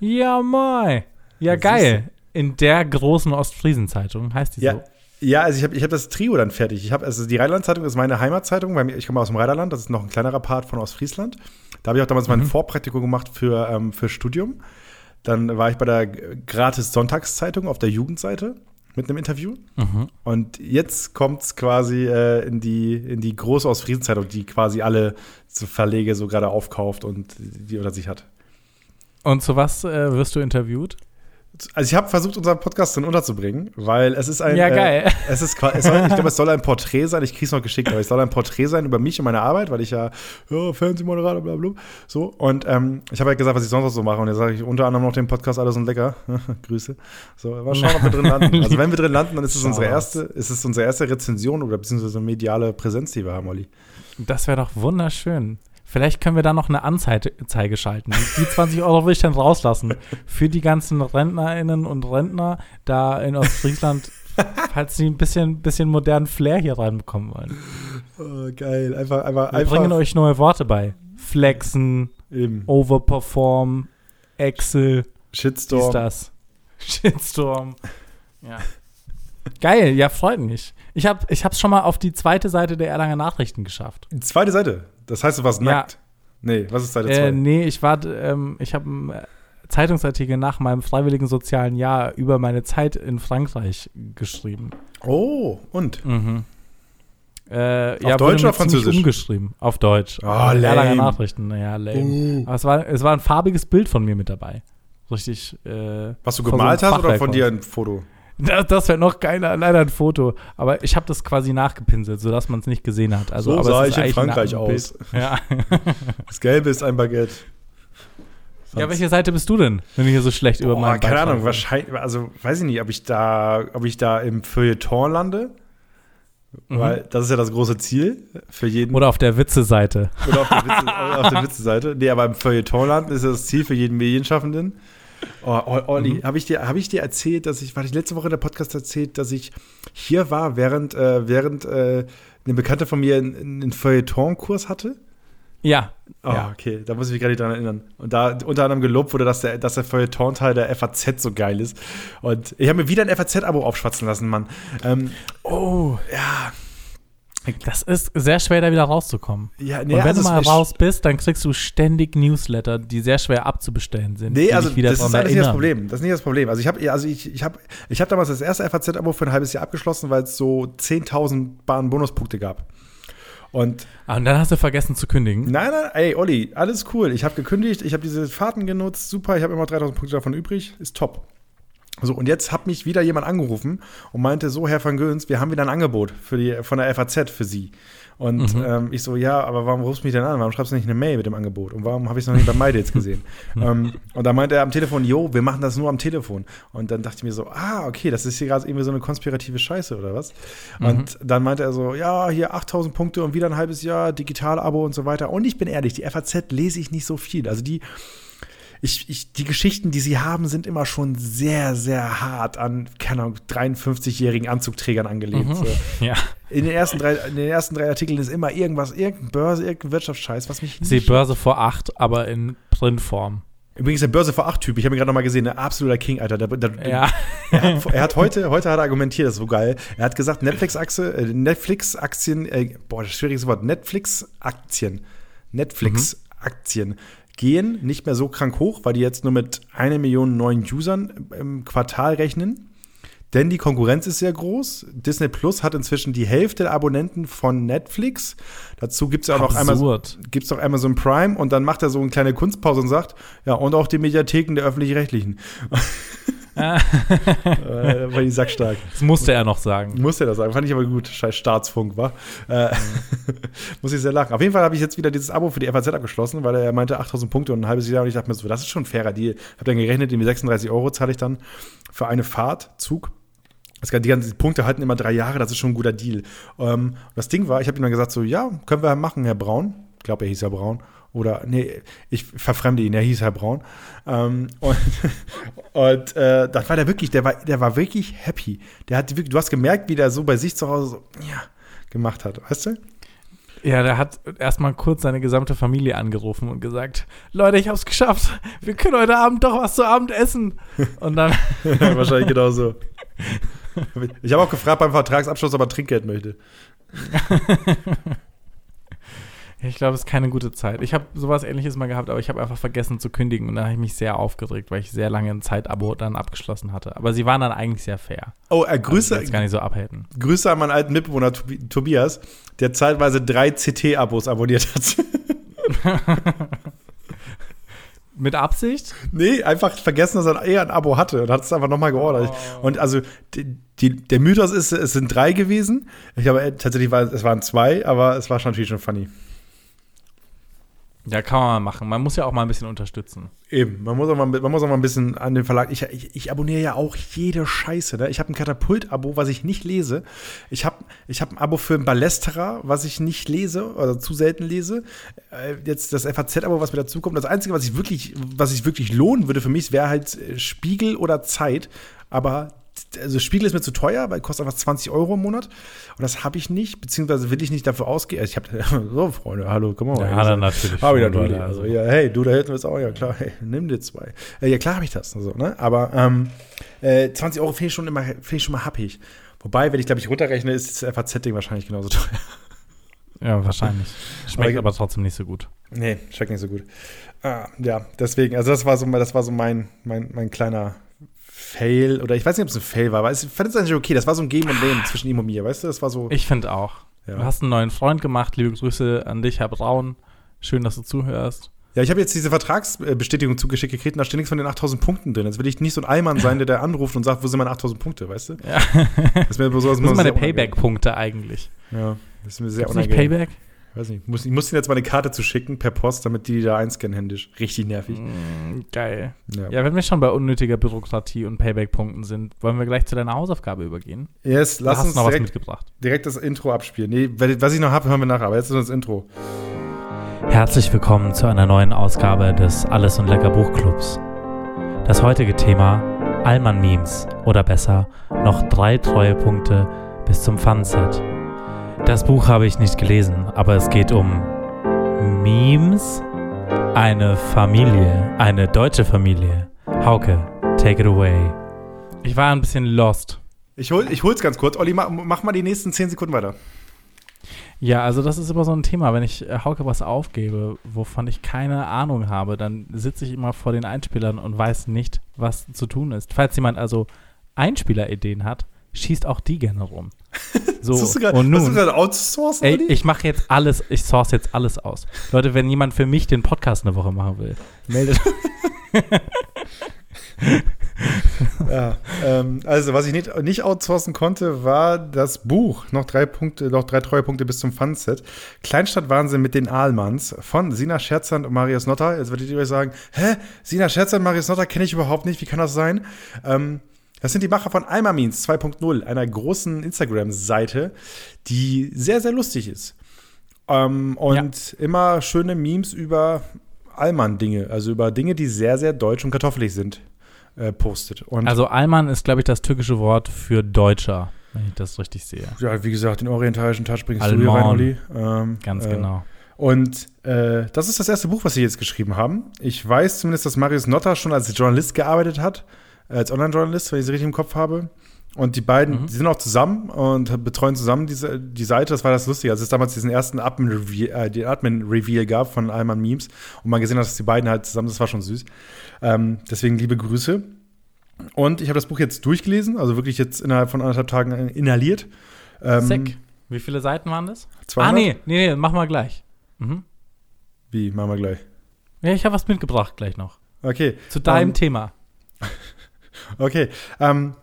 ja, moi. Ja, Das geil. In der großen Ostfriesen-Zeitung heißt die Ja, so. ja also ich habe ich hab das Trio dann fertig. Ich habe also die Rheinland-Zeitung ist meine Heimatzeitung, weil ich komme aus dem Rheinland, das ist noch ein kleinerer Part von Ostfriesland. Da habe ich auch damals mein Vorpraktikum gemacht für, ähm, für Studium. Dann war ich bei der gratis Sonntagszeitung auf der Jugendseite mit einem Interview. Und jetzt kommt es quasi äh, in, die, in die große Ostfriesenzeitung, die quasi alle Verlege so gerade aufkauft und die unter sich hat. Und zu was äh, wirst du interviewt? Also ich habe versucht, unseren Podcast dann unterzubringen, weil es ist ein Ja, geil. Äh, es ist es soll, ich glaube, es soll ein Porträt sein. Ich krieg's noch geschickt, aber es soll ein Porträt sein über mich und meine Arbeit, weil ich ja, ja Fernsehmoderator, bla bla. So und ähm, ich habe halt gesagt, was ich sonst noch so mache und jetzt sage ich unter anderem noch den Podcast alles und lecker. Grüße. So, mal schauen, ob wir drin landen. Also wenn wir drin landen, dann ist es unsere erste, ist es unsere erste Rezension oder beziehungsweise mediale Präsenz, die wir haben, Olli. Das wäre doch wunderschön. Vielleicht können wir da noch eine Anzeige schalten. Die 20 Euro will ich dann rauslassen. Für die ganzen RentnerInnen und Rentner da in Ostfriesland, falls sie ein bisschen, bisschen modernen Flair hier reinbekommen wollen. Oh, geil. Einfach, einfach, Wir bringen euch neue Worte bei. Flexen, eben. Overperform, Excel, Shitstorm. das. Shitstorm. Ja. Geil, ja, freut mich. Ich habe ich hab's schon mal auf die zweite Seite der Erlanger Nachrichten geschafft. Die zweite Seite. Das heißt, du warst Ja. nackt. Nee, was ist Seite Äh, 2? nee, ich war, ähm, ich habe einen äh, Zeitungsartikel nach meinem freiwilligen sozialen Jahr über meine Zeit in Frankreich geschrieben. oh, und? Mhm. Äh, Auf ja, Deutsch oder Französisch? umgeschrieben. Auf Deutsch. Oh, Erlanger lame. Nachrichten, naja, lame. Uh. Aber es war, es war ein farbiges Bild von mir mit dabei. Richtig. Äh, Was du vor so gemalt hast oder von dir ein Foto? Das, das wäre noch geiler, leider ein Foto. Aber ich habe das quasi nachgepinselt, sodass man es nicht gesehen hat. Also, So aber sah ich in Frankreich aus. Ja. Das Gelbe ist ein Baguette. ja, welche Seite bist du denn, wenn du hier so schlecht über meinen keine Ahnung, wahrscheinlich, also weiß ich nicht, ob ich da, ob ich da im Feuilleton lande. Weil das ist ja das große Ziel für jeden. Mhm. Oder auf der Witze-Seite. oder auf der, Witze, Witze-Seite. Nee, aber im Feuilleton landen ist ja das Ziel für jeden Medienschaffenden. Oh, oh, Olli, Mhm. habe ich, dir- hab ich dir erzählt, dass ich, war ich letzte Woche in der Podcast erzählt, dass ich hier war, während, äh, während äh, eine Bekannte von mir einen, einen Feuilleton-Kurs hatte? Ja. Oh, ja. okay, da muss ich mich gerade dran erinnern. Und da unter anderem gelobt wurde, dass der, dass der Feuilleton-Teil der FAZ so geil ist. Und ich habe mir wieder ein FAZ-Abo aufschwatzen lassen, Mann. Ähm, Oh, ja, das ist sehr schwer, da wieder rauszukommen. ja, Und wenn also du mal raus bist, dann kriegst du ständig Newsletter, die sehr schwer abzubestellen sind. Nee, also das ist nicht das. Problem. Das ist nicht das Problem. Also ich habe also ich, ich habe ich habe damals das erste FAZ-Abo für ein halbes Jahr abgeschlossen, weil es so 10.000 Bahn Bonuspunkte gab. Und Ah, und dann hast du vergessen zu kündigen. nein, nein, ey, Olli, alles cool. Ich habe gekündigt, ich habe diese Fahrten genutzt, super, ich habe immer 3.000 Punkte davon übrig, ist top. So, und jetzt hat mich wieder jemand angerufen und meinte, so, Herr van Göns, wir haben wieder ein Angebot für die, von der FAZ für Sie. Und ähm, ich so, ja, aber warum rufst du mich denn an? Warum schreibst du nicht eine Mail mit dem Angebot? Und warum habe ich es noch nicht bei MyDates gesehen? ähm, und da meinte er am Telefon, jo, wir machen das nur am Telefon. Und dann dachte ich mir so, ah, okay, das ist hier gerade irgendwie so eine konspirative Scheiße oder was? Und dann meinte er so, ja, hier 8000 Punkte und wieder ein halbes Jahr, Digital-Abo und so weiter. Und ich bin ehrlich, die FAZ lese ich nicht so viel. Also die, ich, ich, die Geschichten, die sie haben, sind immer schon sehr, sehr hart an, keine Ahnung, 53-jährigen Anzugträgern angelehnt. So. Ja. In, den ersten drei, in den ersten drei Artikeln ist immer irgendwas, irgendeine Börse, irgendein Wirtschaftsscheiß, was mich Ich sehe Börse vor acht, aber in Printform. Übrigens der Börse vor acht Typ, ich habe ihn gerade noch mal gesehen, ein absoluter King, Alter. Der, der, Ja. er, hat, er hat heute, heute hat er argumentiert, das ist so geil. Er hat gesagt, Netflix-Achse, äh, Netflix-Aktien, äh, boah, das schwierigste Wort, Netflix-Aktien, Netflix-Aktien gehen nicht mehr so krank hoch, weil die jetzt nur mit einer Million neuen Usern im Quartal rechnen. Denn die Konkurrenz ist sehr groß. Disney Plus hat inzwischen die Hälfte der Abonnenten von Netflix. Dazu gibt es auch noch einmal, gibt's noch Amazon Prime und dann macht er so eine kleine Kunstpause und sagt, ja, und auch die Mediatheken der Öffentlich-Rechtlichen. äh, war die sackstark. Das musste er noch sagen. Muss er das sagen. Fand ich aber gut. Scheiß Staatsfunk, war. Äh, muss ich sehr lachen. Auf jeden Fall habe ich jetzt wieder dieses Abo für die FAZ abgeschlossen, weil er meinte 8000 Punkte und ein halbes Jahr. Und ich dachte mir so, das ist schon ein fairer Deal. Hab dann gerechnet, irgendwie 36 Euro zahle ich dann für eine Fahrt, Zug. Das, die ganzen Punkte halten immer drei Jahre, das ist schon ein guter Deal. Ähm, das Ding war, ich habe ihm dann gesagt, so, ja, können wir machen, Herr Braun. Ich glaube, er hieß ja Braun. Oder, nee, ich verfremde ihn, der hieß Herr Braun. Ähm, und und äh, das war der wirklich, der war, der war wirklich happy. Der hat wirklich, du hast gemerkt, wie der so bei sich zu Hause so, ja, gemacht hat, weißt du? Ja, der hat erstmal kurz seine gesamte Familie angerufen und gesagt, Leute, ich hab's geschafft. Wir können heute Abend doch was zu Abend essen. Und dann, Wahrscheinlich genau so. Ich habe auch gefragt beim Vertragsabschluss, ob er Trinkgeld möchte. ich glaube, es ist keine gute Zeit. Ich habe sowas ähnliches mal gehabt, aber ich habe einfach vergessen zu kündigen und dann habe ich mich sehr aufgeregt, weil ich sehr lange ein Zeitabo dann abgeschlossen hatte. Aber sie waren dann eigentlich sehr fair. Oh, äh, Also ich Grüße, jetzt gar nicht so abhalten. Grüße an meinen alten Mitbewohner Tobi- Tobias, der zeitweise drei CT-Abos abonniert hat. Mit Absicht? nee, einfach vergessen, dass er eher ein Abo hatte und hat es einfach nochmal geordert. Und also die, die, der Mythos ist, es sind drei gewesen. Ich glaube, äh, tatsächlich war es waren zwei, aber es war schon natürlich schon funny. Ja, kann man mal machen. Man muss ja auch mal ein bisschen unterstützen. Eben, man muss auch mal, man muss auch mal ein bisschen an den Verlag. Ich, ich, ich abonniere ja auch jede Scheiße. Ne? Ich habe ein Katapult-Abo, was ich nicht lese. Ich habe ich hab ein Abo für ein Ballesterer, was ich nicht lese oder zu selten lese. Äh, jetzt das FAZ-Abo, was mir dazukommt. Das Einzige, was ich wirklich, was ich wirklich lohnen würde für mich, wäre halt äh, Spiegel oder Zeit. Aber also Spiegel ist mir zu teuer, weil kostet einfach 20 Euro im Monat. Und das habe ich nicht, beziehungsweise will ich nicht dafür ausgehen. Also ich habe so, Freunde, hallo, komm mal. Ja, dann natürlich Hab ich natürlich. Also, also. ja, hey, du, da wir es auch, ja klar, hey, nimm dir zwei. Äh, ja, klar habe ich das. Also, ne? Aber ähm, äh, 20 Euro finde ich schon immer, finde ich schon mal happig. Wobei, wenn ich, glaube ich, runterrechne, ist das FAZ-Ding wahrscheinlich genauso teuer. Ja, wahrscheinlich. Schmeckt Aber- aber trotzdem nicht so gut. Nee, schmeckt nicht so gut. Ah, ja, deswegen, also das war so, das war so mein, mein, mein kleiner Fail. Oder ich weiß nicht, ob es ein Fail war, aber ich fand es eigentlich okay. Das war so ein Geben und Nehmen zwischen ihm und mir, weißt du? Das war so. Ich finde auch. Ja. Du hast einen neuen Freund gemacht. Liebe Grüße an dich, Herr Braun. Schön, dass du zuhörst. Ja, ich habe jetzt diese Vertragsbestätigung zugeschickt gekriegt und da steht nichts von den 8000 Punkten drin. Jetzt will ich nicht so ein Allmann sein, der da anruft und sagt, wo sind meine 8000 Punkte, weißt du? Ja. Das ist mir sowas Das sind meine. Payback-Punkte eigentlich. Ja, das ist mir sehr Gibt's nicht unangenehm. Payback? Weiß nicht. Ich muss, ich muss ihnen jetzt mal eine Karte zu schicken per Post, damit die die da einscannen händisch. Richtig nervig. Mm, geil. Ja. Ja, wenn wir schon bei unnötiger Bürokratie und Payback-Punkten sind, wollen wir gleich zu deiner Hausaufgabe übergehen? Yes, Da lass hast uns du noch was direkt, mitgebracht. direkt das Intro abspielen. Nee, was ich noch habe, hören wir nachher. Aber jetzt ist das Intro. Herzlich willkommen zu einer neuen Ausgabe des Alles und Lecker Buchclubs. Das heutige Thema Allmann-Memes oder besser noch drei Treuepunkte bis zum Funset. Das Buch habe ich nicht gelesen, aber es geht um Memes, eine Familie, eine deutsche Familie. Hauke, take it away. Ich war ein bisschen lost. Ich, hol, ich hol's ganz kurz. Olli, mach, mach mal die nächsten 10 Sekunden weiter. Ja, also das ist immer so ein Thema. Wenn ich äh, Hauke was aufgebe, wovon ich keine Ahnung habe, dann sitze ich immer vor den Einspielern und weiß nicht, was zu tun ist. Falls jemand also Einspielerideen hat, schießt auch die gerne rum. So, hast du grad- und hast du nun, gerade outsourcen, ey, ich mache jetzt alles, ich source jetzt alles aus. Leute, wenn jemand für mich den Podcast eine Woche machen will, meldet Ja, ähm, also was ich nicht, nicht outsourcen konnte, war das Buch. Noch drei Punkte, noch drei Treuepunkte bis zum Funset. Kleinstadtwahnsinn mit den Ahlmanns von Sina Scherzand und Marius Notter. Jetzt werdet ihr euch sagen, hä? Sina Scherzand und Marius Notter kenne ich überhaupt nicht. Wie kann das sein? Ähm, das sind die Macher von Almamins 2.0, einer großen Instagram-Seite, die sehr, sehr lustig ist. Ähm, und immer schöne Memes über Allmann-Dinge, also über Dinge, die sehr, sehr deutsch und kartoffelig sind, äh, postet. Und Also Alman ist, glaube ich, das türkische Wort für Deutscher, wenn ich das richtig sehe. ja, wie gesagt, den orientalischen Touch bringst du hier Alman. rein, Olli. Ähm, Ganz äh, genau. Und äh, das ist das erste Buch, was sie jetzt geschrieben haben. Ich weiß zumindest, dass Marius Notter schon als Journalist gearbeitet hat, als Online-Journalist, wenn ich sie richtig im Kopf habe. Und die beiden, Mhm. die sind auch zusammen und betreuen zusammen diese, die Seite. Das war das Lustige, als es damals diesen ersten Admin-Reveal äh, den Admin-Reveal gab von Alman Memes und man gesehen hat, dass die beiden halt zusammen, das war schon süß. Ähm, deswegen liebe Grüße. Und ich habe das Buch jetzt durchgelesen, also wirklich jetzt innerhalb von anderthalb Tagen inhaliert. Ähm, Sick. Wie viele Seiten waren das? 200? Ah, nee, nee, nee, mach mal gleich. Mhm. Wie, machen wir gleich. Ja, ich habe was mitgebracht gleich noch. Okay. Zu deinem Ähm, Thema. Okay. Ähm,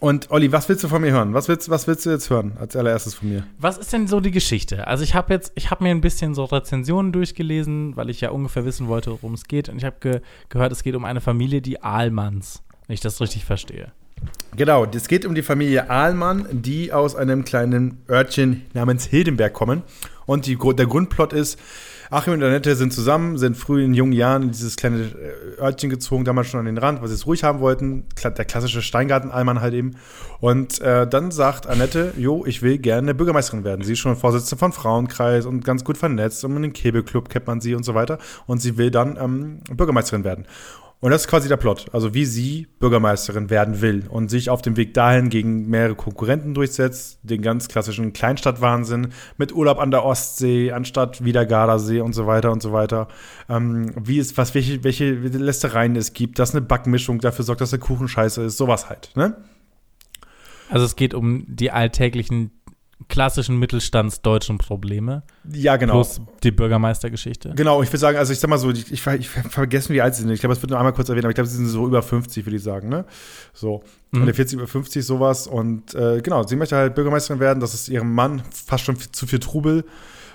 und Olli, was willst du von mir hören? Was willst, was willst du jetzt hören als allererstes von mir? Was ist denn so die Geschichte? Also ich habe jetzt, ich habe mir ein bisschen so Rezensionen durchgelesen, weil ich ja ungefähr wissen wollte, worum es geht. Und ich habe ge gehört, es geht um eine Familie, die Ahlmanns, wenn ich das richtig verstehe. Genau, es geht um die Familie Ahlmann, die aus einem kleinen Örtchen namens Hildenberg kommen. Und die, der Grundplot ist, Achim und Annette sind zusammen, sind früh in jungen Jahren in dieses kleine äh, Örtchen gezogen, damals schon an den Rand, weil sie es ruhig haben wollten. Der klassische Steingarten-Allmann halt eben. Und äh, dann sagt Annette, jo, ich will gerne Bürgermeisterin werden. Sie ist schon Vorsitzende von Frauenkreis und ganz gut vernetzt und in den Kegelclub kennt man sie und so weiter. Und sie will dann ähm, Bürgermeisterin werden. Und das ist quasi der Plot. Also wie sie Bürgermeisterin werden will und sich auf dem Weg dahin gegen mehrere Konkurrenten durchsetzt, den ganz klassischen Kleinstadtwahnsinn mit Urlaub an der Ostsee anstatt wieder Gardasee und so weiter und so weiter. Ähm, wie es, was, welche, welche Lästereien es gibt, dass eine Backmischung dafür sorgt, dass der Kuchen scheiße ist, sowas halt. Ne? Also es geht um die alltäglichen klassischen mittelstandsdeutschen Probleme Ja, genau. plus die Bürgermeistergeschichte. Genau, ich würde sagen, also ich sag mal so, ich, ich, ich vergessen, wie alt sie sind. Ich glaube, das wird nur einmal kurz erwähnt, aber ich glaube, sie sind so über 50, würde ich sagen, ne? So. Mhm. Oder 40, über 50, sowas. Und äh, genau, sie möchte halt Bürgermeisterin werden. Das ist ihrem Mann fast schon zu viel Trubel.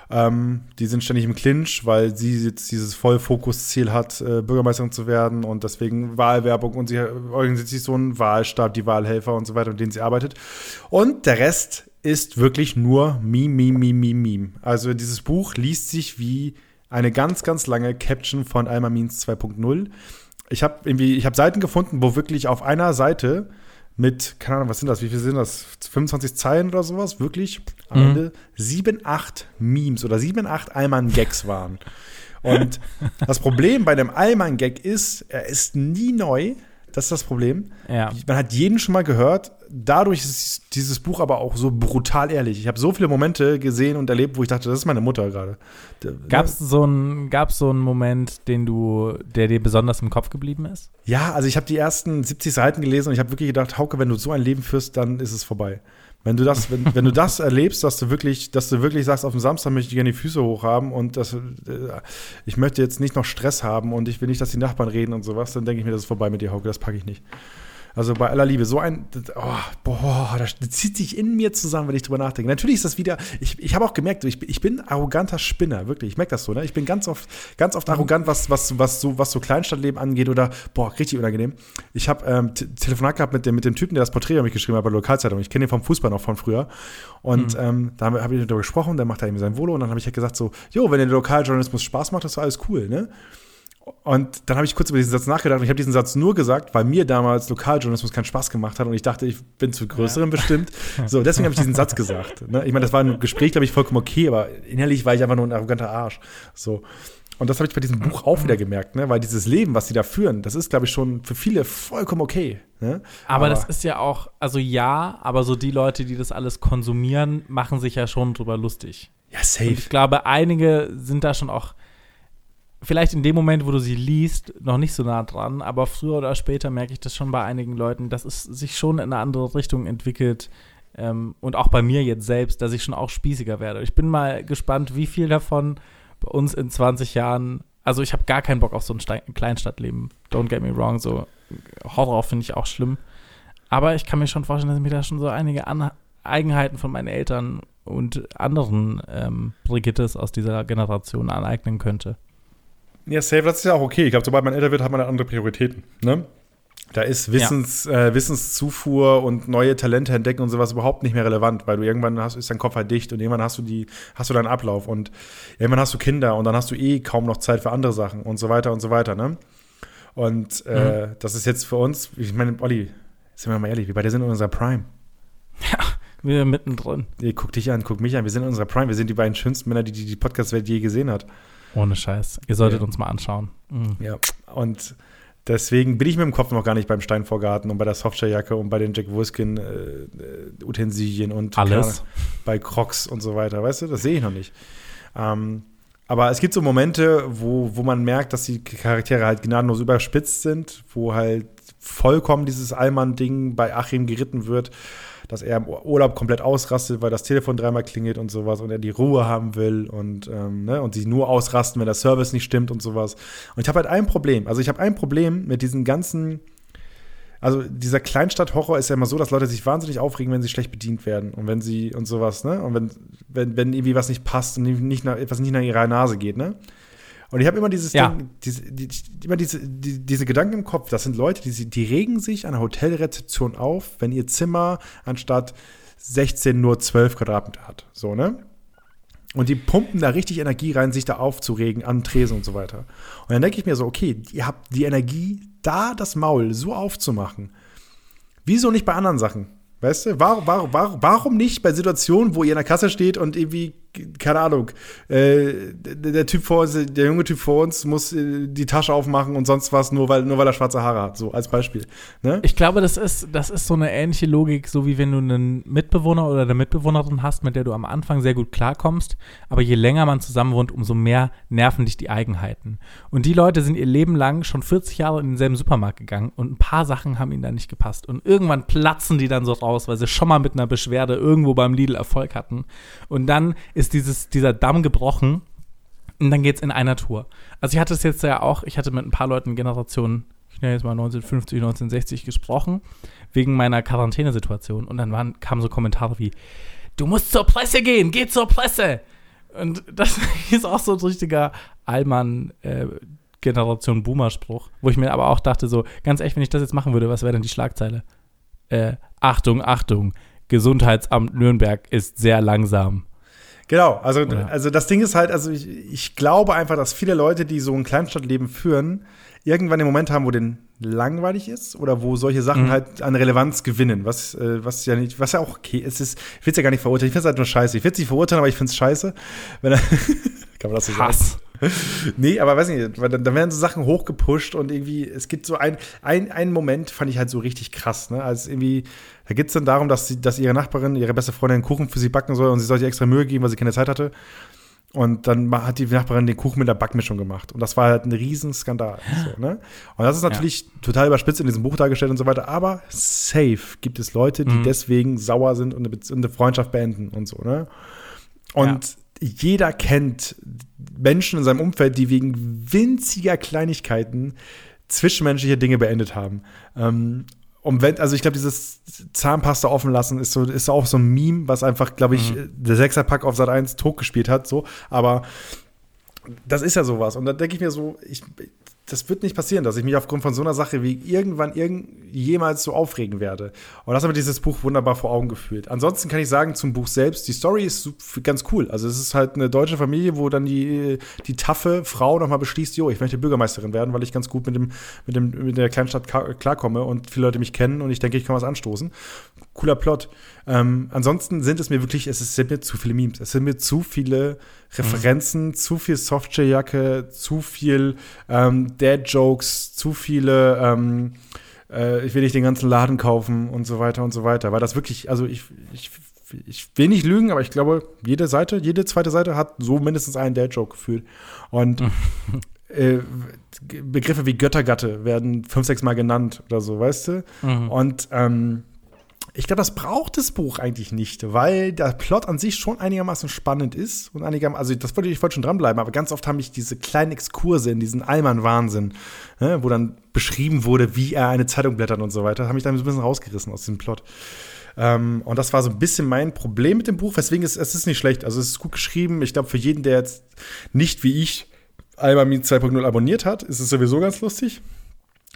Ähm, die sind ständig im Clinch, weil sie jetzt dieses Vollfokusziel hat, äh, Bürgermeisterin zu werden und deswegen Wahlwerbung und sie organisiert sich so einen Wahlstab, die Wahlhelfer und so weiter, mit denen sie arbeitet. Und der Rest ist wirklich nur Meme, Meme, Meme, Meme, Meme. Also dieses Buch liest sich wie eine ganz, ganz lange Caption von Alma Means 2.0. Ich habe irgendwie, ich habe Seiten gefunden, wo wirklich auf einer Seite mit, keine Ahnung, was sind das, wie viel sind das, 25 Zeilen oder sowas, wirklich am Mhm. Ende sieben, acht Memes oder sieben, acht Allmann-Gags waren. Und das Problem bei einem Allmann-Gag ist, er ist nie neu. Das ist das Problem. Ja. Man hat jeden schon mal gehört. Dadurch ist dieses Buch aber auch so brutal ehrlich. Ich habe so viele Momente gesehen und erlebt, wo ich dachte, das ist meine Mutter gerade. D- Gab es so einen gab's so einen Moment, den du, der dir besonders im Kopf geblieben ist? Ja, also ich habe die ersten 70 Seiten gelesen und ich habe wirklich gedacht, Hauke, wenn du so ein Leben führst, dann ist es vorbei. Wenn du das, wenn, wenn du das erlebst, dass du wirklich, dass du wirklich sagst, auf dem Samstag möchte ich gerne die Füße hochhaben und das, äh, ich möchte jetzt nicht noch Stress haben und ich will nicht, dass die Nachbarn reden und sowas, dann denke ich mir, das ist vorbei mit dir, Hauke, das packe ich nicht. Also bei aller Liebe, so ein, oh, boah, das, zieht sich in mir zusammen, wenn ich drüber nachdenke. Natürlich ist das wieder, ich, ich habe auch gemerkt, ich, bin- ich bin arroganter Spinner, wirklich. Ich merke das so, ne? Ich bin ganz oft, ganz oft arrogant, was, was, was, so, was so Kleinstadtleben angeht oder, boah, richtig unangenehm. Ich habe ähm, Telefonat gehabt mit dem, mit dem Typen, der das Porträt über mich geschrieben hat bei der Lokalzeitung. Ich kenne ihn vom Fußball noch von früher. Und ähm, da habe hab ich darüber gesprochen, der macht da eben sein Volo und dann habe ich halt gesagt so, jo, wenn der Lokaljournalismus Spaß macht, das war alles cool, ne? Und dann habe ich kurz über diesen Satz nachgedacht und ich habe diesen Satz nur gesagt, weil mir damals Lokaljournalismus keinen Spaß gemacht hat und ich dachte, ich bin zu größeren bestimmt. So, deswegen habe ich diesen Satz gesagt. Ne? Ich meine, das war ein Gespräch, glaube ich, vollkommen okay, aber innerlich war ich einfach nur ein arroganter Arsch. So. Und das habe ich bei diesem Buch auch wieder gemerkt, ne? weil dieses Leben, was sie da führen, das ist, glaube ich, schon für viele vollkommen okay. Ne? Aber, das ist ja auch, also ja, aber so die Leute, die das alles konsumieren, machen sich ja schon drüber lustig. ja Und safe. ich glaube, einige sind da schon auch, vielleicht in dem Moment, wo du sie liest, noch nicht so nah dran, aber früher oder später merke ich das schon bei einigen Leuten, dass es sich schon in eine andere Richtung entwickelt. Ähm, und auch bei mir jetzt selbst, dass ich schon auch spießiger werde. Ich bin mal gespannt, wie viel davon bei uns in 20 Jahren, also ich habe gar keinen Bock auf so ein Stein Kleinstadtleben. Don't get me wrong, so Horror finde ich auch schlimm. Aber ich kann mir schon vorstellen, dass ich mir da schon so einige An Eigenheiten von meinen Eltern und anderen ähm, Brigittes aus dieser Generation aneignen könnte. Ja, safe, das ist ja auch okay. Ich glaube, sobald man älter wird, hat man andere Prioritäten. Ne? Da ist Wissens, äh, Wissenszufuhr und neue Talente entdecken und sowas überhaupt nicht mehr relevant, weil du irgendwann hast, ist dein Kopf halt dicht und irgendwann hast du die, hast du deinen Ablauf und irgendwann hast du Kinder und dann hast du eh kaum noch Zeit für andere Sachen und so weiter und so weiter, ne? Und äh, das ist jetzt für uns, ich meine, Olli, sind wir mal ehrlich, wir beide sind in unserer Prime. Wir mittendrin. Ihr guckt dich an, guckt mich an, wir sind in unserer Prime, wir sind die beiden schönsten Männer, die die, die Podcast-Welt je gesehen hat. Ohne Scheiß. Ihr solltet Ja. uns mal anschauen. Mhm. Ja, und deswegen bin ich mit dem Kopf noch gar nicht beim Steinvorgarten und bei der Softwarejacke und bei den Jack Wolfskin äh, äh, Utensilien und Alles. Ahnung, bei Crocs und so weiter. Weißt du, das sehe ich noch nicht. Ähm, aber es gibt so Momente, wo, wo man merkt, dass die Charaktere halt gnadenlos überspitzt sind, wo halt vollkommen dieses Allmann-Ding bei Achim geritten wird, dass er im Urlaub komplett ausrastet, weil das Telefon dreimal klingelt und sowas und er die Ruhe haben will und, ähm, ne, und sie nur ausrasten, wenn der Service nicht stimmt und sowas. Und ich habe halt ein Problem. Also ich habe ein Problem mit diesen ganzen also dieser Kleinstadt-Horror ist ja immer so, dass Leute sich wahnsinnig aufregen, wenn sie schlecht bedient werden und wenn sie und sowas, ne? Und wenn, wenn, wenn irgendwie was nicht passt und nicht nach, etwas nicht nach ihrer Nase geht, ne? Und ich habe immer dieses Ja. Ding, diese, die, immer diese, die, diese Gedanken im Kopf, das sind Leute, die, sie- die regen sich an der Hotelrezeption auf, wenn ihr Zimmer anstatt 16 nur 12 Quadratmeter hat. So, ne? Und die pumpen da richtig Energie rein, sich da aufzuregen an Tresen und so weiter. Und dann denke ich mir so, okay, ihr habt die Energie, da das Maul so aufzumachen. Wieso nicht bei anderen Sachen? Weißt du, warum, warum, warum, warum nicht bei Situationen, wo ihr in der Kasse steht und irgendwie, keine Ahnung, äh, der, Typ vor uns, der junge Typ vor uns muss äh, die Tasche aufmachen und sonst was, nur weil, nur weil er schwarze Haare hat, so als Beispiel. Ne? Ich glaube, das ist, das ist so eine ähnliche Logik, so wie wenn du einen Mitbewohner oder eine Mitbewohnerin hast, mit der du am Anfang sehr gut klarkommst, aber je länger man zusammen wohnt, umso mehr nerven dich die Eigenheiten. Und die Leute sind ihr Leben lang schon 40 Jahre in denselben Supermarkt gegangen und ein paar Sachen haben ihnen da nicht gepasst. Und irgendwann platzen die dann so raus, weil sie schon mal mit einer Beschwerde irgendwo beim Lidl Erfolg hatten. Und dann ist dieses, dieser Damm gebrochen und dann geht's in einer Tour. Also ich hatte es jetzt ja auch, ich hatte mit ein paar Leuten Generationen, ich nenne jetzt mal 1950, 1960 gesprochen, wegen meiner Quarantänesituation. Und dann waren, kamen so Kommentare wie, du musst zur Presse gehen, geh zur Presse. Und das ist auch so ein richtiger Allmann, äh, Generation Boomer-Spruch, wo ich mir aber auch dachte, so, ganz echt, wenn ich das jetzt machen würde, was wäre denn die Schlagzeile? Äh, Achtung, Achtung, Gesundheitsamt Nürnberg ist sehr langsam. Genau, also, Oder? also das Ding ist halt, also ich, ich glaube einfach, dass viele Leute, die so ein Kleinstadtleben führen, irgendwann den Moment haben, wo denen langweilig ist oder wo solche Sachen Mhm. halt an Relevanz gewinnen, was, äh, was ja nicht, was ja auch okay ist. ist ich will es ja gar nicht verurteilen, ich finde es halt nur scheiße. Ich will es nicht verurteilen, aber ich finde es scheiße. Wenn er, kann man das so sagen? Nee, aber weiß nicht, weil dann, dann werden so Sachen hochgepusht und irgendwie, es gibt so ein, ein, einen Moment, fand ich halt so richtig krass, ne? Als irgendwie, da geht es dann darum, dass, sie, dass ihre Nachbarin, ihre beste Freundin einen Kuchen für sie backen soll und sie soll sich extra Mühe geben, weil sie keine Zeit hatte. Und dann hat die Nachbarin den Kuchen mit der Backmischung gemacht. Und das war halt ein Riesenskandal. So, ne? Und das ist natürlich total überspitzt in diesem Buch dargestellt und so weiter. Aber safe gibt es Leute, die Mhm. deswegen sauer sind und eine, und eine Freundschaft beenden und so. Ne? Und jeder kennt Menschen in seinem Umfeld, die wegen winziger Kleinigkeiten zwischenmenschliche Dinge beendet haben. Ähm, und wenn, also ich glaube, dieses Zahnpasta offen lassen ist so, ist auch so ein Meme, was einfach, glaube ich, der Sechserpack auf Sat 1 tot gespielt hat, so. Aber das ist ja sowas. Und da denke ich mir so, ich, das wird nicht passieren, dass ich mich aufgrund von so einer Sache wie irgendwann irgend, jemals so aufregen werde. Und das hat mir dieses Buch wunderbar vor Augen geführt. Ansonsten kann ich sagen zum Buch selbst, die Story ist ganz cool. Also es ist halt eine deutsche Familie, wo dann die, die taffe Frau nochmal beschließt, jo, ich möchte Bürgermeisterin werden, weil ich ganz gut mit, dem, mit, dem, mit der Kleinstadt klarkomme und viele Leute mich kennen und ich denke, ich kann was anstoßen. Cooler Plot. Ähm, ansonsten sind es mir wirklich, es sind mir zu viele Memes. Es sind mir zu viele Referenzen, zu viel Softshell-Jacke, zu viel ähm, Dad-Jokes, zu viele ähm, äh, ich will nicht den ganzen Laden kaufen und so weiter und so weiter. Weil das wirklich, also ich, ich, ich will nicht lügen, aber ich glaube, jede Seite, jede zweite Seite hat so mindestens einen Dad-Joke gefühlt. Und äh, Begriffe wie Göttergatte werden fünf, sechs Mal genannt oder so, weißt du? Mhm. Und ähm, ich glaube, das braucht das Buch eigentlich nicht, weil der Plot an sich schon einigermaßen spannend ist und einigermaßen, also das wollte ich wollte schon dranbleiben, aber ganz oft haben mich diese kleinen Exkurse in diesen Allmann-Wahnsinn, ne, wo dann beschrieben wurde, wie er eine Zeitung blättert und so weiter, haben mich dann so ein bisschen rausgerissen aus diesem Plot. Ähm, und das war so ein bisschen mein Problem mit dem Buch, weswegen es, es ist nicht schlecht. Also es ist gut geschrieben. Ich glaube, für jeden, der jetzt nicht wie ich Almamin 2.0 abonniert hat, ist es sowieso ganz lustig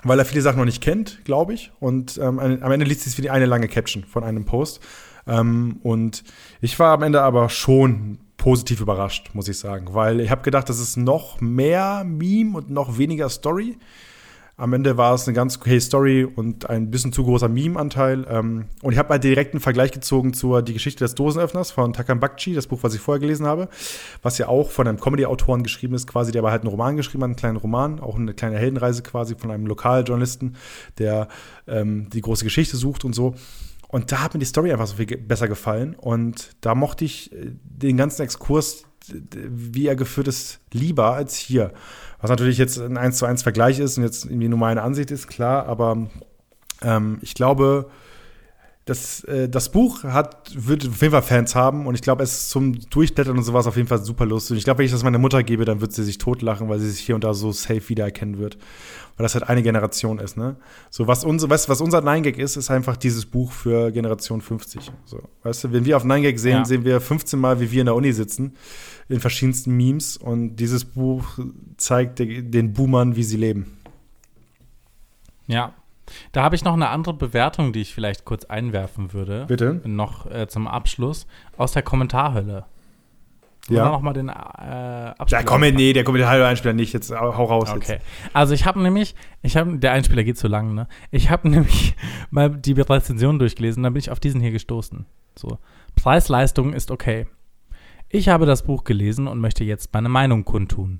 weil er viele Sachen noch nicht kennt, glaube ich. Und ähm, am Ende liest es wie eine lange Caption von einem Post. Ähm, und ich war am Ende aber schon positiv überrascht, muss ich sagen, weil ich habe gedacht, das ist noch mehr Meme und noch weniger Story. Am Ende war es eine ganz okay Story und ein bisschen zu großer Meme-Anteil. Ähm, und ich habe mal direkt einen Vergleich gezogen zur Die Geschichte des Dosenöffners von Takam Bakchi, das Buch, was ich vorher gelesen habe, was ja auch von einem Comedy-Autoren geschrieben ist, quasi, der aber halt einen Roman geschrieben hat, einen kleinen Roman, auch eine kleine Heldenreise quasi von einem Lokaljournalisten, der ähm, die große Geschichte sucht und so. Und da hat mir die Story einfach so viel besser gefallen. Und da mochte ich äh, den ganzen Exkurs, wie er geführt ist, lieber als hier. Was natürlich jetzt ein 1 zu 1 Vergleich ist und jetzt irgendwie nur meine Ansicht ist, klar, aber ähm, ich glaube, das, äh, das Buch hat, wird auf jeden Fall Fans haben und ich glaube, es ist zum Durchblättern und sowas auf jeden Fall super lustig. Und ich glaube, wenn ich das meiner Mutter gebe, dann wird sie sich totlachen, weil sie sich hier und da so safe wiedererkennen wird. Weil das halt eine Generation ist, ne? So, was, unser, weißt, was unser 9gag ist, ist einfach dieses Buch für Generation 50. So, weißt du, wenn wir auf 9gag sehen, Ja. sehen wir 15 Mal, wie wir in der Uni sitzen, in verschiedensten Memes und dieses Buch zeigt de- den Boomern, wie sie leben. Ja. Da habe ich noch eine andere Bewertung, die ich vielleicht kurz einwerfen würde. Bitte? Noch äh, zum Abschluss. Aus der Kommentarhölle. Ja. noch mal den äh, Abspieler Ja, komm, nee, der kommt der halbe Einspieler nicht. Jetzt hau raus. Okay. Also ich habe nämlich, ich habe, der Einspieler geht zu lang, ne? Ich habe nämlich mal die Rezension durchgelesen, dann bin ich auf diesen hier gestoßen. So, Preis-Leistung ist okay. Ich habe das Buch gelesen und möchte jetzt meine Meinung kundtun.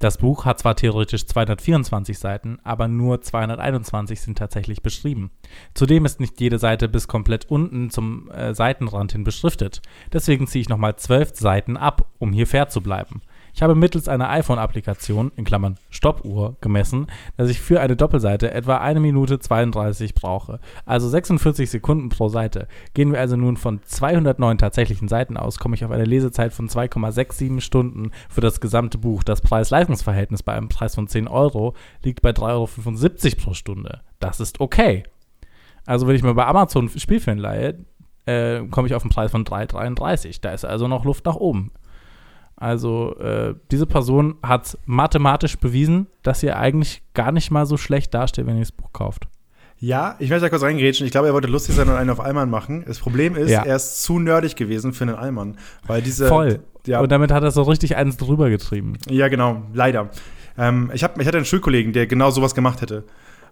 Das Buch hat zwar theoretisch 224 Seiten, aber nur 221 sind tatsächlich beschrieben. Zudem ist nicht jede Seite bis komplett unten zum äh, Seitenrand hin beschriftet. Deswegen ziehe ich nochmal 12 Seiten ab, um hier fair zu bleiben. Ich habe mittels einer iPhone-Applikation, in Klammern Stoppuhr, gemessen, dass ich für eine Doppelseite etwa 1 Minute 32 brauche, also 46 Sekunden pro Seite. Gehen wir also nun von 209 tatsächlichen Seiten aus, komme ich auf eine Lesezeit von 2,67 Stunden für das gesamte Buch. Das Preis-Leistungs-Verhältnis bei einem Preis von 10 Euro liegt bei 3,75 Euro pro Stunde. Das ist okay. Also wenn ich mir bei Amazon Spielfilm leihe, äh, komme ich auf einen Preis von 3,33. Da ist also noch Luft nach oben. Also äh, diese Person hat mathematisch bewiesen, dass ihr eigentlich gar nicht mal so schlecht dasteht, wenn ihr das Buch kauft. Ja, ich möchte da kurz reingrätschen. Ich glaube, er wollte lustig sein und einen auf Allmann machen. Das Problem ist, Ja. er ist zu nerdig gewesen für einen Allmann. Weil diese. Voll. Ja, Und damit hat er so richtig eins drüber getrieben. ja genau, leider. Ähm, ich, hab, ich hatte einen Schulkollegen, der genau sowas gemacht hätte.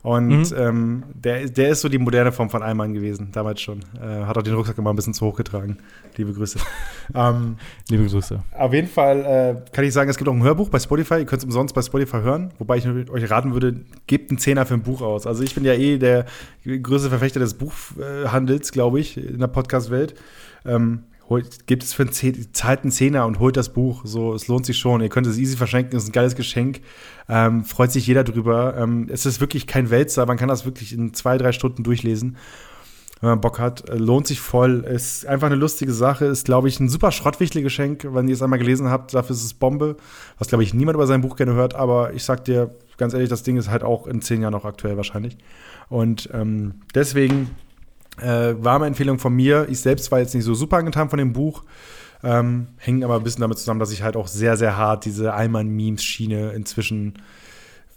Und Mhm. ähm, der, der ist so die moderne Form von Allmann gewesen, damals schon. Äh, hat auch den Rucksack immer ein bisschen zu hoch getragen. Liebe Grüße. ähm, Liebe Grüße. Auf jeden Fall äh, kann ich sagen, es gibt auch ein Hörbuch bei Spotify. Ihr könnt es umsonst bei Spotify hören. Wobei ich euch raten würde, gebt einen Zehner für ein Buch aus. Also ich bin ja eh der größte Verfechter des Buchhandels, glaube ich, in der Podcast-Welt. Ähm, holt, gebt es für einen einen Zehner und holt das Buch. So, es lohnt sich schon. Ihr könnt es easy verschenken, es ist ein geiles Geschenk. Ähm, freut sich jeder drüber. Ähm, es ist wirklich kein Wälzer, man kann das wirklich in zwei, drei Stunden durchlesen wenn man Bock hat. Äh, Lohnt sich voll. Ist einfach eine lustige Sache. Ist, glaube ich, ein super Schrottwichtel-Geschenk, wenn ihr es einmal gelesen habt. Dafür ist es Bombe. Was, glaube ich, niemand über sein Buch gerne hört. Aber ich sag dir ganz ehrlich, das Ding ist halt auch in zehn Jahren noch aktuell wahrscheinlich. Und ähm, deswegen äh, warme Empfehlung von mir. Ich selbst war jetzt nicht so super angetan von dem Buch. Ähm, hängen aber ein bisschen damit zusammen, dass ich halt auch sehr, sehr hart diese Allmann-Memes-Schiene inzwischen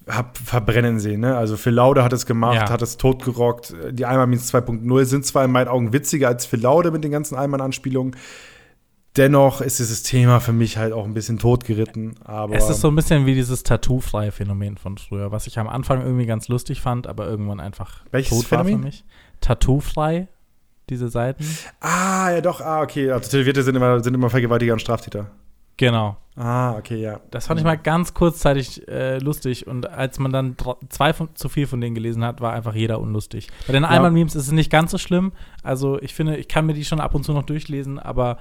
hab verbrennen sehen. Ne? Also Phil Laude hat es gemacht, Ja. hat es totgerockt. Die Alman Memes 2.0 sind zwar in meinen Augen witziger als Phil Laude mit den ganzen Alman-Anspielungen. Dennoch ist dieses Thema für mich halt auch ein bisschen totgeritten. Aber Es ist so ein bisschen wie dieses tattoo-freie Phänomen von früher, was ich am Anfang irgendwie ganz lustig fand, aber irgendwann einfach Welches tot war für Phänomen? mich. Tattoo-frei, diese Seiten. ah, ja doch, ah, okay. Also Tätowierte sind immer, sind immer Vergewaltiger und Straftäter. Genau. Ah, okay, ja. Das fand ich mal ganz kurzzeitig äh, lustig und als man dann zwei von, zu viel von denen gelesen hat, war einfach jeder unlustig. Bei den Alman-Memes ist es nicht ganz so schlimm. Also ich finde, ich kann mir die schon ab und zu noch durchlesen, aber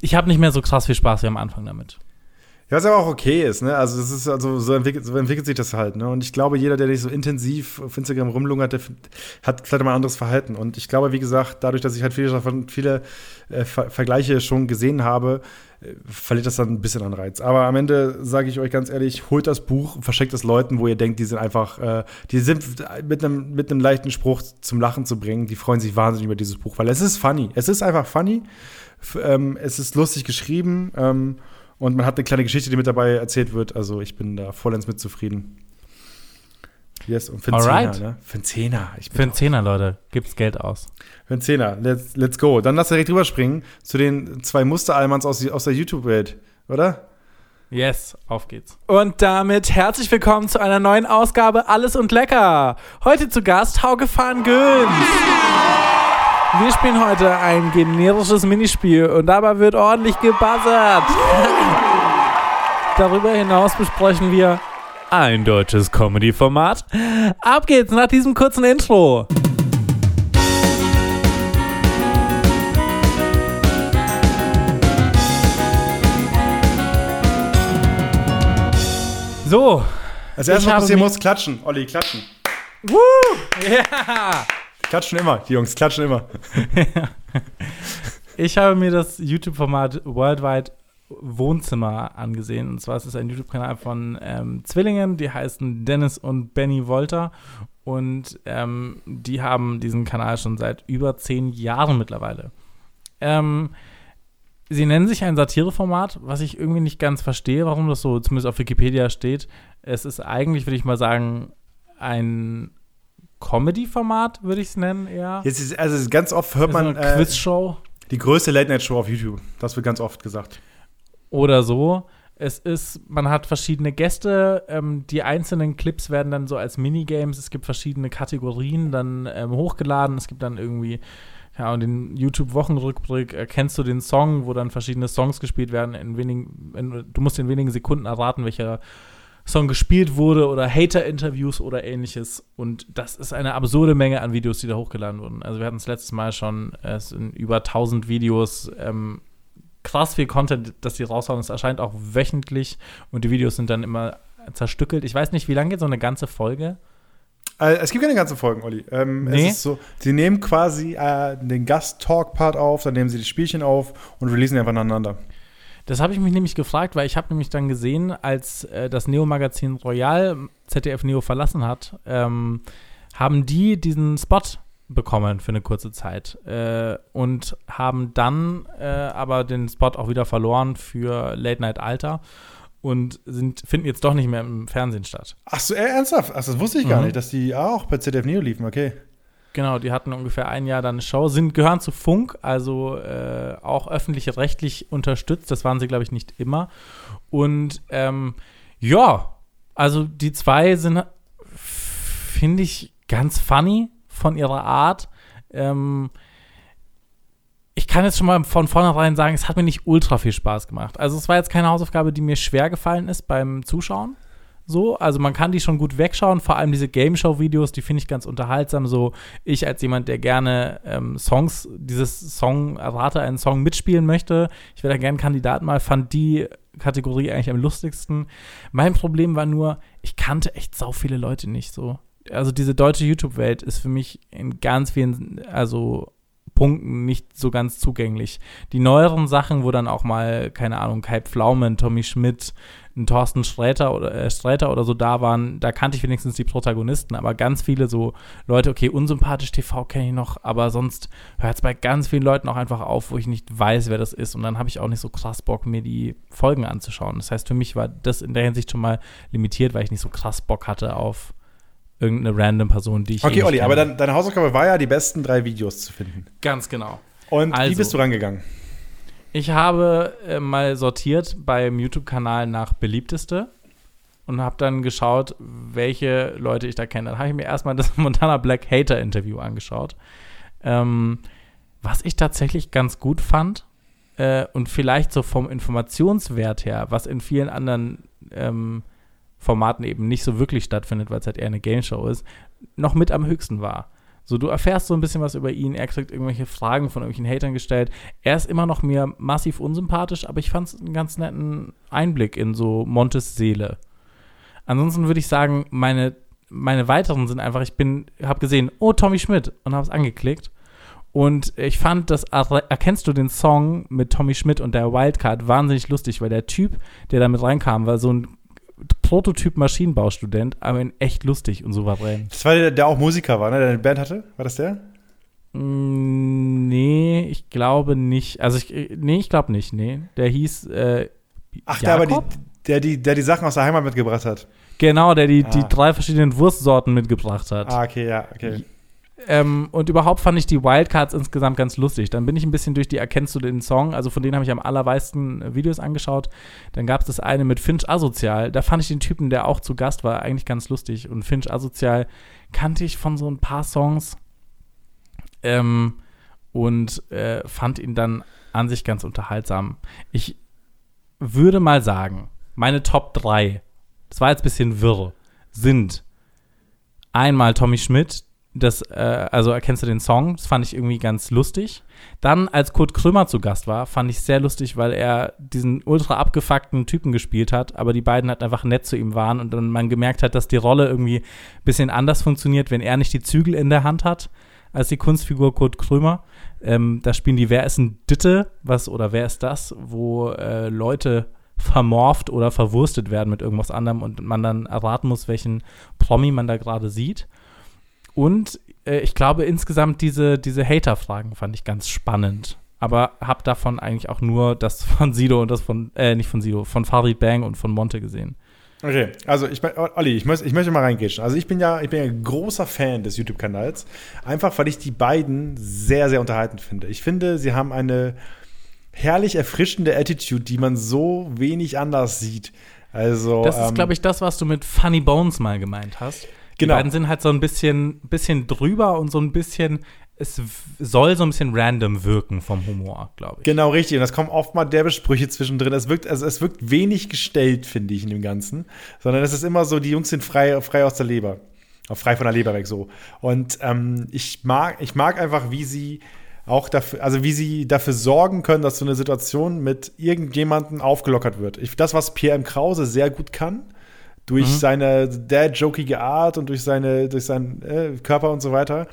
ich habe nicht mehr so krass viel Spaß wie am Anfang damit. Ja, was aber auch okay ist, ne? Also, das ist also, so entwickelt, so entwickelt sich das halt, ne? Und ich glaube, jeder, der nicht so intensiv auf Instagram rumlungert, der hat vielleicht mal ein anderes Verhalten. Und ich glaube, wie gesagt, dadurch, dass ich halt viele viele äh, Ver Vergleiche schon gesehen habe, äh, verliert das dann ein bisschen an Reiz. Aber am Ende sage ich euch ganz ehrlich, holt das Buch, verschenkt es Leuten, wo ihr denkt, die sind einfach, äh, die sind mit einem mit einem leichten Spruch zum Lachen zu bringen. Die freuen sich wahnsinnig über dieses Buch, weil es ist funny. Es ist einfach funny. F ähm, es ist lustig geschrieben. Ähm, und man hat eine kleine Geschichte, die mit dabei erzählt wird. Also ich bin da vollends mit zufrieden. Yes, und für einen Alright. Zehner, ne? Für einen Zehner. Ich Für einen Zehner, Leute, gibt's Geld aus. für einen Zehner. Let's, let's go. Dann lass direkt rüberspringen zu den zwei Musteralmans aus, aus der YouTube-Welt, oder? Yes, auf geht's. Und damit herzlich willkommen zu einer neuen Ausgabe Alles und Lecker. Heute zu Gast Hauke van Göns. Wir spielen heute ein generisches Minispiel und dabei wird ordentlich gebuzzert. Darüber hinaus besprechen wir ein deutsches Comedy-Format. Ab geht's nach diesem kurzen Intro. So, Als erstes, was passieren muss, klatschen. Olli, klatschen. Woo! Ja! Klatschen immer, die Jungs, klatschen immer. Ich habe mir das YouTube-Format Worldwide Wohnzimmer angesehen. Und zwar ist es ein YouTube-Kanal von ähm, Zwillingen, die heißen Dennis und Benny Wolter. Und ähm, die haben diesen Kanal schon seit über zehn Jahren mittlerweile. Ähm, sie nennen sich ein Satireformat, was ich irgendwie nicht ganz verstehe, warum das so zumindest auf Wikipedia steht. Es ist eigentlich, würde ich mal sagen, ein Comedy-Format, würde ich es nennen eher. Jetzt ist, also ganz oft hört So man eine äh, Quizshow. die größte Late-Night-Show auf YouTube. Das wird ganz oft gesagt. oder so. Es ist, man hat verschiedene Gäste, ähm, die einzelnen Clips werden dann so als Minigames, es gibt verschiedene Kategorien dann ähm, hochgeladen, es gibt dann irgendwie, ja, und den YouTube-Wochenrückblick erkennst du den Song, wo dann verschiedene Songs gespielt werden, in wenigen, in, du musst in wenigen Sekunden erraten, welcher Song gespielt wurde oder Hater-Interviews oder ähnliches. Und das ist eine absurde Menge an Videos, die da hochgeladen wurden. Also wir hatten es letztes Mal schon, es sind über 1000 Videos, ähm, krass viel Content, das die raushauen. Es erscheint auch wöchentlich und die Videos sind dann immer zerstückelt. Ich weiß nicht, wie lange geht so eine ganze Folge? Äh, es gibt keine ganzen Folgen, Olli. Ähm, Nee? Es ist so, sie nehmen quasi äh, den Gast-Talk-Part auf, dann nehmen sie die Spielchen auf und releasen einfach nacheinander. Das habe ich mich nämlich gefragt, weil ich habe nämlich dann gesehen, als äh, das Neo-Magazin Royal ZDF Neo verlassen hat, ähm, haben die diesen Spot bekommen für eine kurze Zeit äh, und haben dann äh, aber den Spot auch wieder verloren für Late Night Alter und sind, finden jetzt doch nicht mehr im Fernsehen statt. Ach so, äh, ernsthaft? Ach, das wusste ich gar Mhm. nicht, dass die auch bei ZDF Neo liefen, okay. Genau, die hatten ungefähr ein Jahr dann eine Show, sind, gehören zu Funk, also äh, auch öffentlich-rechtlich unterstützt. Das waren sie, glaube ich, nicht immer. Und ähm, ja, also die zwei sind, finde ich, ganz funny von ihrer Art. Ähm, ich kann jetzt schon mal von vornherein sagen, es hat mir nicht ultra viel Spaß gemacht. Also es war jetzt keine Hausaufgabe, die mir schwer gefallen ist beim Zuschauen. So, also man kann die schon gut wegschauen, vor allem diese Game Show Videos, die finde ich ganz unterhaltsam. So, ich als jemand, der gerne ähm, Songs, dieses Song, errate einen Song mitspielen möchte, ich wäre da gerne Kandidat mal, fand die Kategorie eigentlich am lustigsten. Mein Problem war nur, ich kannte echt sau viele Leute nicht so. Also diese deutsche YouTube-Welt ist für mich in ganz vielen, also Punkten nicht so ganz zugänglich. Die neueren Sachen, wo dann auch mal, keine Ahnung, Kai Pflaumen, Tommy Schmidt, ein Thorsten Sträter oder, äh, Sträter oder so da waren, da kannte ich wenigstens die Protagonisten, aber ganz viele so Leute, okay, unsympathisch TV kenne ich noch, aber sonst hört es bei ganz vielen Leuten auch einfach auf, wo ich nicht weiß, wer das ist und dann habe ich auch nicht so krass Bock, mir die Folgen anzuschauen. Das heißt, für mich war das in der Hinsicht schon mal limitiert, weil ich nicht so krass Bock hatte auf irgendeine random Person, die ich eh Okay, nicht Olli, kenne. aber dann, deine Hausaufgabe war ja, die besten drei Videos zu finden. Ganz genau. Und wie Also. bist du rangegangen? Ich habe äh, mal sortiert beim YouTube-Kanal nach beliebteste und habe dann geschaut, welche Leute ich da kenne. Dann habe ich mir erstmal das Montana Black Hater Interview angeschaut. Ähm, was ich tatsächlich ganz gut fand äh, und vielleicht so vom Informationswert her, was in vielen anderen ähm, Formaten eben nicht so wirklich stattfindet, weil es halt eher eine Game Show ist, noch mit am höchsten war. So, du erfährst so ein bisschen was über ihn, er kriegt irgendwelche Fragen von irgendwelchen Hatern gestellt. Er ist immer noch mir massiv unsympathisch, aber ich fand es einen ganz netten Einblick in so Montes Seele. Ansonsten würde ich sagen, meine, meine weiteren sind einfach, ich bin, habe gesehen, oh, Tommy Schmidt und habe es angeklickt. Und ich fand das, er- erkennst du den Song mit Tommy Schmidt und der Wildcard wahnsinnig lustig, weil der Typ, der damit reinkam, war so ein Prototyp Maschinenbaustudent, aber in echt lustig und souverän. Das war der, der auch Musiker war, ne? Der eine Band hatte? War das der? Mm, Nee, ich glaube nicht. Also ich, nee, ich glaube nicht, nee. Der hieß äh, Ach, der aber die, der, die, der die Sachen aus der Heimat mitgebracht hat. Genau, der die, die Ah. drei verschiedenen Wurstsorten mitgebracht hat. Ah, okay, ja, okay. Ähm, und überhaupt fand ich die Wildcards insgesamt ganz lustig. Dann bin ich ein bisschen durch die Erkennst du den Song, also von denen habe ich am allermeisten äh, Videos angeschaut. Dann gab es das eine mit Finch Asozial. Da fand ich den Typen, der auch zu Gast war, eigentlich ganz lustig. Und Finch Asozial kannte ich von so ein paar Songs. Ähm, und äh, fand ihn dann an sich ganz unterhaltsam. Ich würde mal sagen, meine Top 3, das war jetzt ein bisschen wirr, sind einmal Tommy Schmidt, das, äh, also erkennst du den Song, das fand ich irgendwie ganz lustig. Dann, als Kurt Krömer zu Gast war, fand ich sehr lustig, weil er diesen ultra abgefuckten Typen gespielt hat, aber die beiden halt einfach nett zu ihm waren und dann man gemerkt hat, dass die Rolle irgendwie ein bisschen anders funktioniert, wenn er nicht die Zügel in der Hand hat, als die Kunstfigur Kurt Krömer. Ähm, da spielen die Wer ist ein Ditte, was oder wer ist das, wo äh, Leute vermorft oder verwurstet werden mit irgendwas anderem und man dann erraten muss, welchen Promi man da gerade sieht. Und äh, ich glaube insgesamt diese, diese Hater-Fragen fand ich ganz spannend. Aber habe davon eigentlich auch nur das von Sido und das von, äh, nicht von Sido, von Farid Bang und von Monte gesehen. Okay, also ich Olli, ich, muss, ich möchte mal reingehen. Also ich bin ja, ich bin ja ein großer Fan des YouTube-Kanals, einfach weil ich die beiden sehr, sehr unterhaltend finde. Ich finde, sie haben eine herrlich erfrischende Attitude, die man so wenig anders sieht. Also, Das ist, ähm, glaube ich, das, was du mit Funny Bones mal gemeint hast. Die Genau. beiden sind halt so ein bisschen, bisschen drüber und so ein bisschen, es soll so ein bisschen random wirken vom Humor, glaube ich. Genau, richtig. Und das kommen oft mal derbe Sprüche zwischendrin. Es wirkt, also es wirkt wenig gestellt, finde ich, in dem Ganzen. Sondern es ist immer so, die Jungs sind frei, frei aus der Leber. Frei von der Leber weg so. Und ähm, ich, mag, ich mag einfach, wie sie auch dafür, also wie sie dafür sorgen können, dass so eine Situation mit irgendjemandem aufgelockert wird. Ich, das, was Pierre M. Krause sehr gut kann, durch seine dad-jokige Art und durch, seine, durch seinen äh, Körper und so weiter,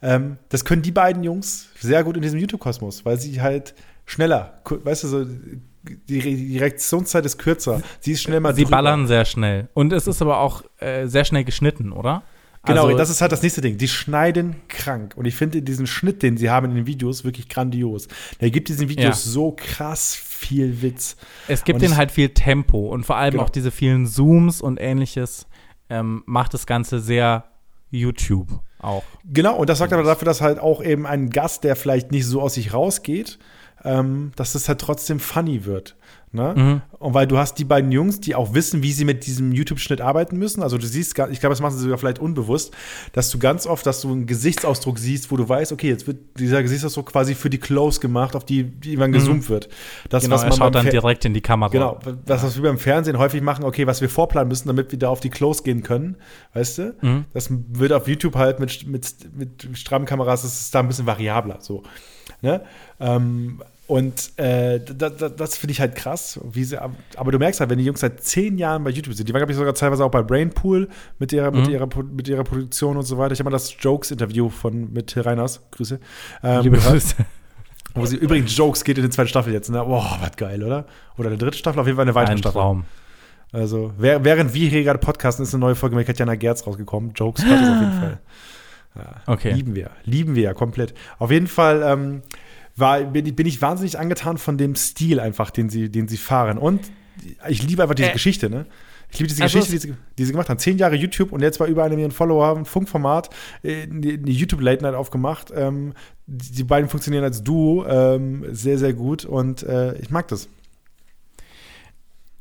ähm, das können die beiden Jungs sehr gut in diesem YouTube-Kosmos, weil sie halt schneller, weißt du, so die, Re- die Reaktionszeit ist kürzer. Sie ist schnell mal Sie drüber. ballern sehr schnell. Und es ist aber auch äh, sehr schnell geschnitten, oder? Genau, Also- das ist halt das nächste Ding. Die schneiden krank. Und ich finde diesen Schnitt, den sie haben in den Videos, wirklich grandios. Der gibt diesen Videos Ja. so krass viel Witz. Es gibt Und denen halt viel Tempo und vor allem Genau. auch diese vielen Zooms und ähnliches ähm, macht das Ganze sehr YouTube auch. Genau, und das sorgt aber dafür, dass halt auch eben ein Gast, der vielleicht nicht so aus sich rausgeht, ähm, dass es halt trotzdem funny wird. Ne? Mhm. Und weil du hast die beiden Jungs, die auch wissen, wie sie mit diesem YouTube-Schnitt arbeiten müssen. Also du siehst, ich glaube, das machen sie sogar vielleicht unbewusst, dass du ganz oft, dass du einen Gesichtsausdruck siehst, wo du weißt, okay, jetzt wird dieser Gesichtsausdruck quasi für die Close gemacht, auf die, die irgendwann gezoomt wird. Das, Mhm. Genau, was er man schaut dann Fer- direkt in die Kamera. Genau, das, was wir beim Fernsehen häufig machen, okay, was wir vorplanen müssen, damit wir da auf die Close gehen können, weißt du? Mhm. Das wird auf YouTube halt mit, mit, mit strammen Kameras, das ist da ein bisschen variabler, so. Ne? Ähm, und äh, da, da, das finde ich halt krass. Sie, aber du merkst halt, wenn die Jungs seit zehn Jahren bei YouTube sind, die waren, glaube ich, sogar teilweise auch bei Brainpool mit ihrer, mit Mhm. ihrer, Pro- mit ihrer Produktion und so weiter. Ich habe mal das Jokes-Interview von mit Till Reiners, Grüße, ähm, Liebe. Grüße. Wo sie übrigens Jokes geht in die zweite Staffel jetzt. Ne? Boah, was geil, oder? Oder eine dritte Staffel, auf jeden Fall eine weitere Ein Staffel. Traum. Also, während wir hier gerade podcasten, ist eine neue Folge mit Katjana Gerz rausgekommen. Jokes ist auf jeden Fall. Ja, Okay. Lieben wir. Lieben wir ja komplett. Auf jeden Fall ähm, war, bin, ich- bin ich wahnsinnig angetan von dem Stil einfach, den sie, den sie fahren. Und ich liebe einfach diese Äh, Geschichte, ne? Ich liebe diese also Geschichte, die sie, die sie gemacht haben. Zehn Jahre YouTube und jetzt bei über eine Million Follower, ein Funkformat, äh, eine eine YouTube-Late-Night aufgemacht. Ähm, die, die beiden funktionieren als Duo ähm, sehr, sehr gut und äh, ich mag das.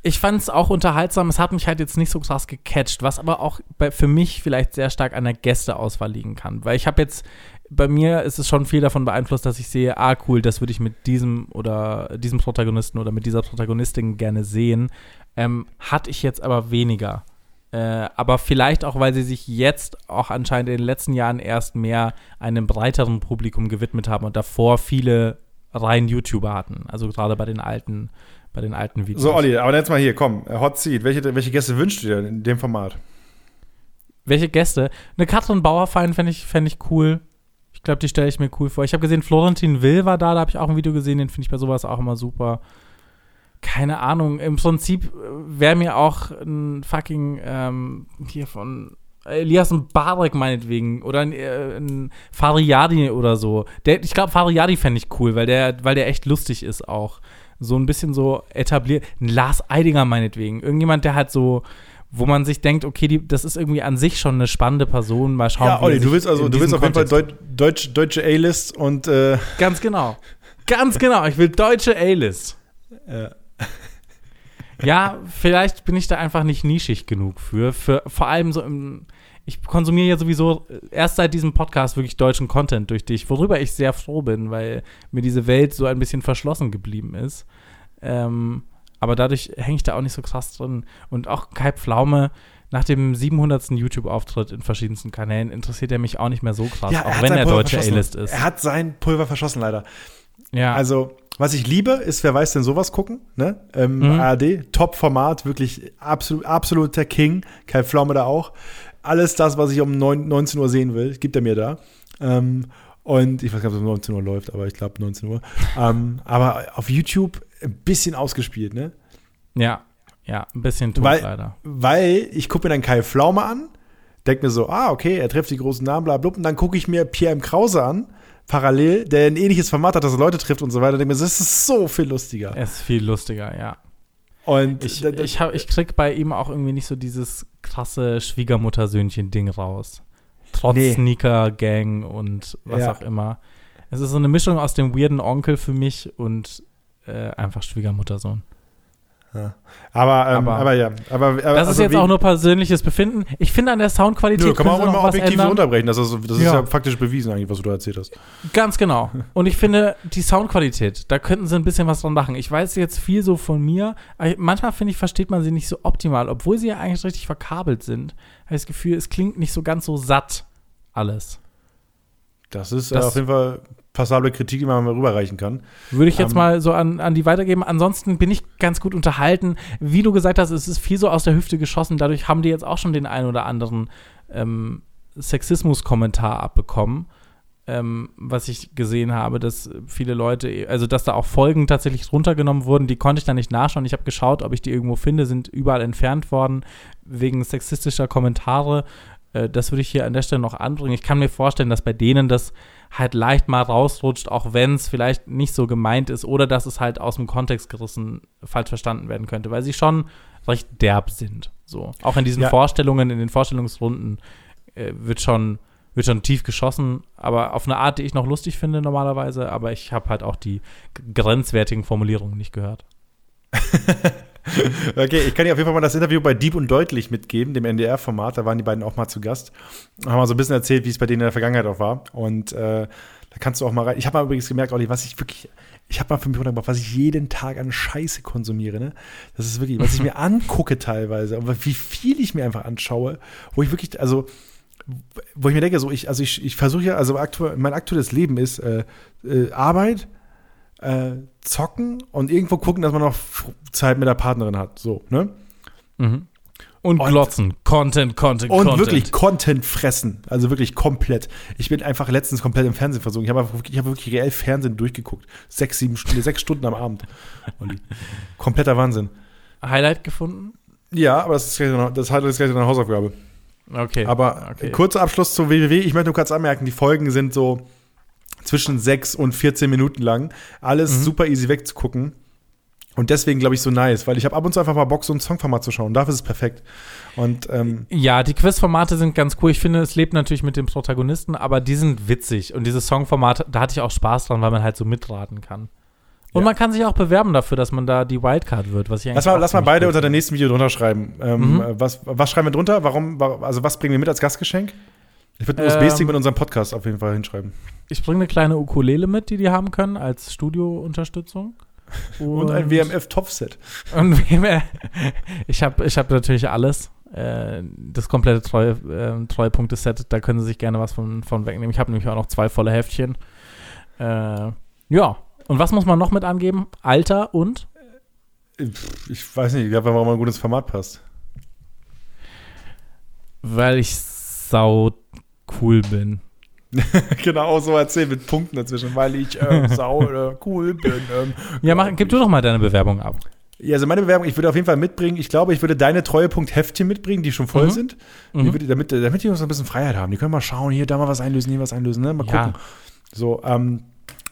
Ich fand es auch unterhaltsam. Es hat mich halt jetzt nicht so krass gecatcht, was aber auch bei, für mich vielleicht sehr stark an der Gästeauswahl liegen kann. Weil ich habe jetzt, bei mir ist es schon viel davon beeinflusst, dass ich sehe, ah cool, das würde ich mit diesem oder diesem Protagonisten oder mit dieser Protagonistin gerne sehen. Ähm, hatte ich jetzt aber weniger. Äh, aber vielleicht auch, weil sie sich jetzt auch anscheinend in den letzten Jahren erst mehr einem breiteren Publikum gewidmet haben und davor viele rein YouTuber hatten. Also gerade bei den alten, bei den alten Videos. So, Olli, aber jetzt mal hier, komm, äh, Hot Seat. Welche, welche Gäste wünschst du dir in dem Format? Welche Gäste? Eine Katrin Bauerfein fände ich, fänd ich cool. Ich glaube, die stelle ich mir cool vor. Ich habe gesehen, Florentin Will war da, da habe ich auch ein Video gesehen, den finde ich bei sowas auch immer super. Keine Ahnung, im Prinzip wäre mir auch ein fucking ähm, hier von Elias Mbarek meinetwegen oder ein, äh, ein Fariadi oder so. Der, ich glaube, Fariadi fände ich cool, weil der, weil der echt lustig ist auch. So ein bisschen so etabliert. Ein Lars Eidinger meinetwegen. Irgendjemand, der halt so, wo man sich denkt, okay, die, das ist irgendwie an sich schon eine spannende Person. Mal schauen, ja, Olli, du willst also, du willst auf jeden Fall Deut Deutsch, deutsche A-List und äh, Ganz genau. Ganz genau. Ich will deutsche A-List. Ja. Ja, vielleicht bin ich da einfach nicht nischig genug für. für vor allem so im. Ich konsumiere ja sowieso erst seit diesem Podcast wirklich deutschen Content durch dich, worüber ich sehr froh bin, weil mir diese Welt so ein bisschen verschlossen geblieben ist. Ähm, aber dadurch hänge ich da auch nicht so krass drin. Und auch Kai Pflaume, nach dem 700. YouTube-Auftritt in verschiedensten Kanälen interessiert er mich auch nicht mehr so krass, ja, auch wenn er deutsche. A-List ist. Er hat sein Pulver verschossen, leider. ja. Also, was ich liebe, ist, wer weiß denn sowas gucken, ne? Ähm, Mhm. ARD, Top-Format, wirklich absolut, absoluter King. Kai Pflaume da auch. Alles das, was ich um 9, 19 Uhr sehen will, gibt er mir da. Ähm, und ich weiß gar nicht, ob es um 19 Uhr läuft, aber ich glaube 19 Uhr. ähm, aber auf YouTube ein bisschen ausgespielt, ne? ja, ja, ein bisschen tot Weil- leider. Weil ich gucke mir dann Kai Pflaume an, denke mir so, ah, okay, er trifft die großen Namen, bla, bla. Und dann gucke ich mir Pierre M. Krause an, parallel, der ein ähnliches Format hat, dass er Leute trifft und so weiter. Denke mir, so, das ist so viel lustiger. Er ist viel lustiger, ja. Und Ich, ich, hab, ich krieg bei ihm auch irgendwie nicht so dieses krasse Schwiegermutter-Söhnchen-Ding raus. Trotz Nee. Sneaker-Gang und was Ja. auch immer. Es ist so eine Mischung aus dem weirden Onkel für mich und äh, einfach Schwiegermuttersohn. Aber, ähm, Aber- aber, ja. Aber, aber, Das ist also jetzt wie- auch nur persönliches Befinden. Ich finde an der Soundqualität Nö, kann man auch immer objektiv so ändern. unterbrechen. Das, ist, das ist Ja. ja faktisch bewiesen, eigentlich, was du da erzählt hast. Ganz genau. Und ich finde, die Soundqualität, da könnten sie ein bisschen was dran machen. Ich weiß jetzt viel so von mir, manchmal finde ich, versteht man sie nicht so optimal, obwohl sie ja eigentlich richtig verkabelt sind. Habe ich das Gefühl, es klingt nicht so ganz so satt alles. Das ist Das- äh, auf jeden Fall passable Kritik, die man mal rüberreichen kann. Würde ich jetzt Ähm, mal so an, an die weitergeben. Ansonsten bin ich ganz gut unterhalten. Wie du gesagt hast, es ist viel so aus der Hüfte geschossen. Dadurch haben die jetzt auch schon den einen oder anderen ähm, Sexismus-Kommentar abbekommen. Ähm, was ich gesehen habe, dass viele Leute, also dass da auch Folgen tatsächlich runtergenommen wurden, die konnte ich dann nicht nachschauen. Ich habe geschaut, ob ich die irgendwo finde, sind überall entfernt worden wegen sexistischer Kommentare. Äh, das würde ich hier an der Stelle noch anbringen. Ich kann mir vorstellen, dass bei denen das halt leicht mal rausrutscht, auch wenn es vielleicht nicht so gemeint ist oder dass es halt aus dem Kontext gerissen falsch verstanden werden könnte, weil sie schon recht derb sind. So. Auch in diesen Ja. Vorstellungen, in den Vorstellungsrunden äh, wird schon wird schon tief geschossen, aber auf eine Art, die ich noch lustig finde normalerweise, aber ich habe halt auch die grenzwertigen Formulierungen nicht gehört. Okay, ich kann dir auf jeden Fall mal das Interview bei Deep und Deutlich mitgeben, dem NDR-Format. Da waren die beiden auch mal zu Gast. Haben mal so ein bisschen erzählt, wie es bei denen in der Vergangenheit auch war. Und äh, da kannst du auch mal rein. Ich habe mal übrigens gemerkt, Olli, was ich wirklich, ich habe mal für mich runtergebracht, was ich jeden Tag an Scheiße konsumiere. Ne? Das ist wirklich, was ich mir angucke teilweise, aber wie viel ich mir einfach anschaue, wo ich wirklich, also wo ich mir denke, so ich, also ich, ich versuche ja, also aktu mein aktuelles Leben ist äh, äh, Arbeit, äh, zocken und irgendwo gucken, dass man noch Zeit mit der Partnerin hat. So, ne? Mhm. Und, Und- glotzen. Content, Content, Und Content. wirklich Content fressen. Also wirklich komplett. Ich bin einfach letztens komplett im Fernsehen versunken. Ich habe einfach wirklich, reell Fernsehen durchgeguckt. Sechs, sieben Stunden, sechs Stunden am Abend. Olli. Kompletter Wahnsinn. Highlight gefunden? Ja, aber das ist gleich noch, das jetzt gleich eine Hausaufgabe. Okay. Aber okay. kurzer Abschluss zu WWW. Ich möchte nur kurz anmerken, die Folgen sind so zwischen 6 und 14 Minuten lang. Alles Mhm. super easy wegzugucken. Und deswegen glaube ich so nice, weil ich habe ab und zu einfach mal Bock, so ein Songformat zu schauen. Dafür ist es perfekt. Und ähm, Ja, die Quizformate sind ganz cool. Ich finde, es lebt natürlich mit dem Protagonisten, aber die sind witzig. Und diese Songformate, da hatte ich auch Spaß dran, weil man halt so mitraten kann. Und Ja. man kann sich auch bewerben dafür, dass man da die Wildcard wird, was ich lass mal, lass mal beide unter dem nächsten Video drunter schreiben. Ähm, Mhm. was, was schreiben wir drunter? Warum, wa- also was bringen wir mit als Gastgeschenk? Ich würde ein Ähm, USB-Stick mit unserem Podcast auf jeden Fall hinschreiben. Ich bringe eine kleine Ukulele mit, die die haben können, als Studiounterstützung. Und ein WMF-Topfset. Und WMF. Ich habe ich hab natürlich alles. Äh, das komplette Treu, äh, Treuepunkte-Set, da können Sie sich gerne was von, von wegnehmen. Ich habe nämlich auch noch zwei volle Heftchen. Äh, ja. Und was muss man noch mit angeben? Alter und? Ich weiß nicht, ich glaube, warum man gut ins Format passt. Weil ich sau cool bin. genau so erzählen mit Punkten dazwischen, weil ich ähm, sau äh, cool bin. Ähm, Ja, mach, gib du doch mal deine Bewerbung ab. Ja, also meine Bewerbung, ich würde auf jeden Fall mitbringen, ich glaube, ich würde deine Treuepunkt-Heftchen mitbringen, die schon voll Mhm. sind. Mhm. Die würde, damit, damit die uns ein bisschen Freiheit haben. Die können mal schauen, hier, da mal was einlösen, hier was einlösen, ne? Mal Ja. gucken. So, ähm,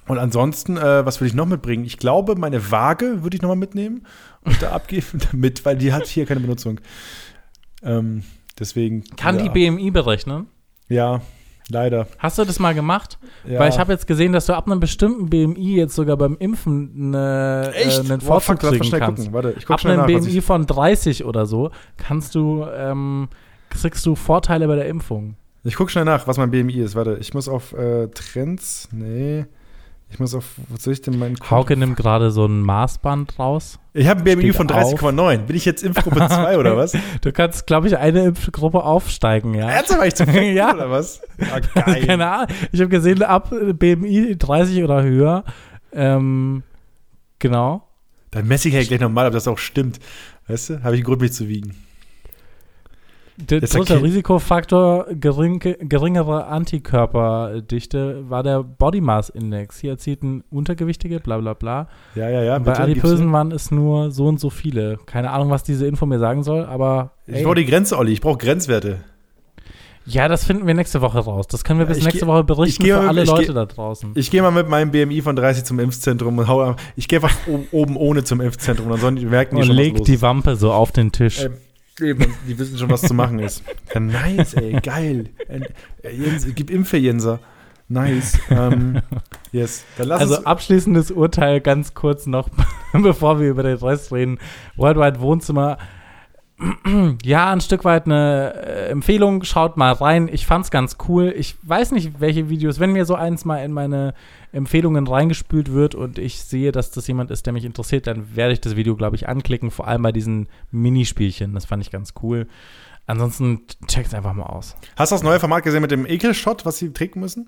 und ansonsten, äh, was würde ich noch mitbringen? Ich glaube, meine Waage würde ich noch mal mitnehmen und da abgeben damit, weil die hat hier keine Benutzung. Ähm, deswegen. Kann ja. die BMI berechnen? Ja, leider. Hast du das mal gemacht? Ja. Weil ich habe jetzt gesehen, dass du ab einem bestimmten BMI jetzt sogar beim Impfen eine, äh, Echt? einen lass mal kriegen kannst. gucken. Warte, ich guck Ab einem nach, BMI von 30 oder so kannst du, ähm, kriegst du Vorteile bei der Impfung. Ich gucke schnell nach, was mein BMI ist. Warte, ich muss auf äh, Trends. Nee. Ich muss auf. Was soll ich denn meinen Hauke nimmt gerade so ein Maßband raus. Ich habe ein BMI von 30,9. Bin ich jetzt Impfgruppe 2 oder was? Du kannst, glaube ich, eine Impfgruppe aufsteigen, ja. Ernsthaft, war ich zu fett Ja. oder was? Ah, geil. Keine Ahnung. Ich habe gesehen, ab BMI 30 oder höher. Ähm, genau. Dann messe ich ja gleich nochmal, ob das auch stimmt. Weißt du? Habe ich einen Grund, mich zu wiegen. Der dritte Risikofaktor gering, geringere Antikörperdichte war der Body Mass Index. Hier erzielten Untergewichtige, bla bla bla. Ja, ja, ja. Und bei Adipösen mir. waren es nur so und so viele. Keine Ahnung, was diese Info mir sagen soll, aber Ich brauche die Grenze, Olli. Ich brauche Grenzwerte. ja, das finden wir nächste Woche raus. Das können wir bis Ich nächste Woche ich berichten für alle ich Leute geh- da draußen. Ich gehe mal mit meinem BMI von 30 zum Impfzentrum und hau. Ich gehe einfach oben ohne zum Impfzentrum. Dann sollen die merken, die Und schon los die. Wampe so auf den Tisch. Ähm, Eben, die wissen schon, was zu machen ist. Ja, nice, ey, geil. Äh, Jens, gib Impfe, Jenser. Nice. Ähm, Yes. Dann lass Also abschließendes Urteil ganz kurz noch, bevor wir über den Rest reden. Worldwide Wohnzimmer. Ja, ein Stück weit eine äh, Empfehlung. Schaut mal rein. Ich fand's ganz cool. Ich weiß nicht, welche Videos, wenn mir so eins mal in meine Empfehlungen reingespült wird und ich sehe, dass das jemand ist, der mich interessiert, dann werde ich das Video, glaube ich, anklicken. Vor allem bei diesen Minispielchen. Das fand ich ganz cool. Ansonsten checkt's einfach mal aus. Hast du das neue Format gesehen mit dem Ekelshot, was sie trinken müssen?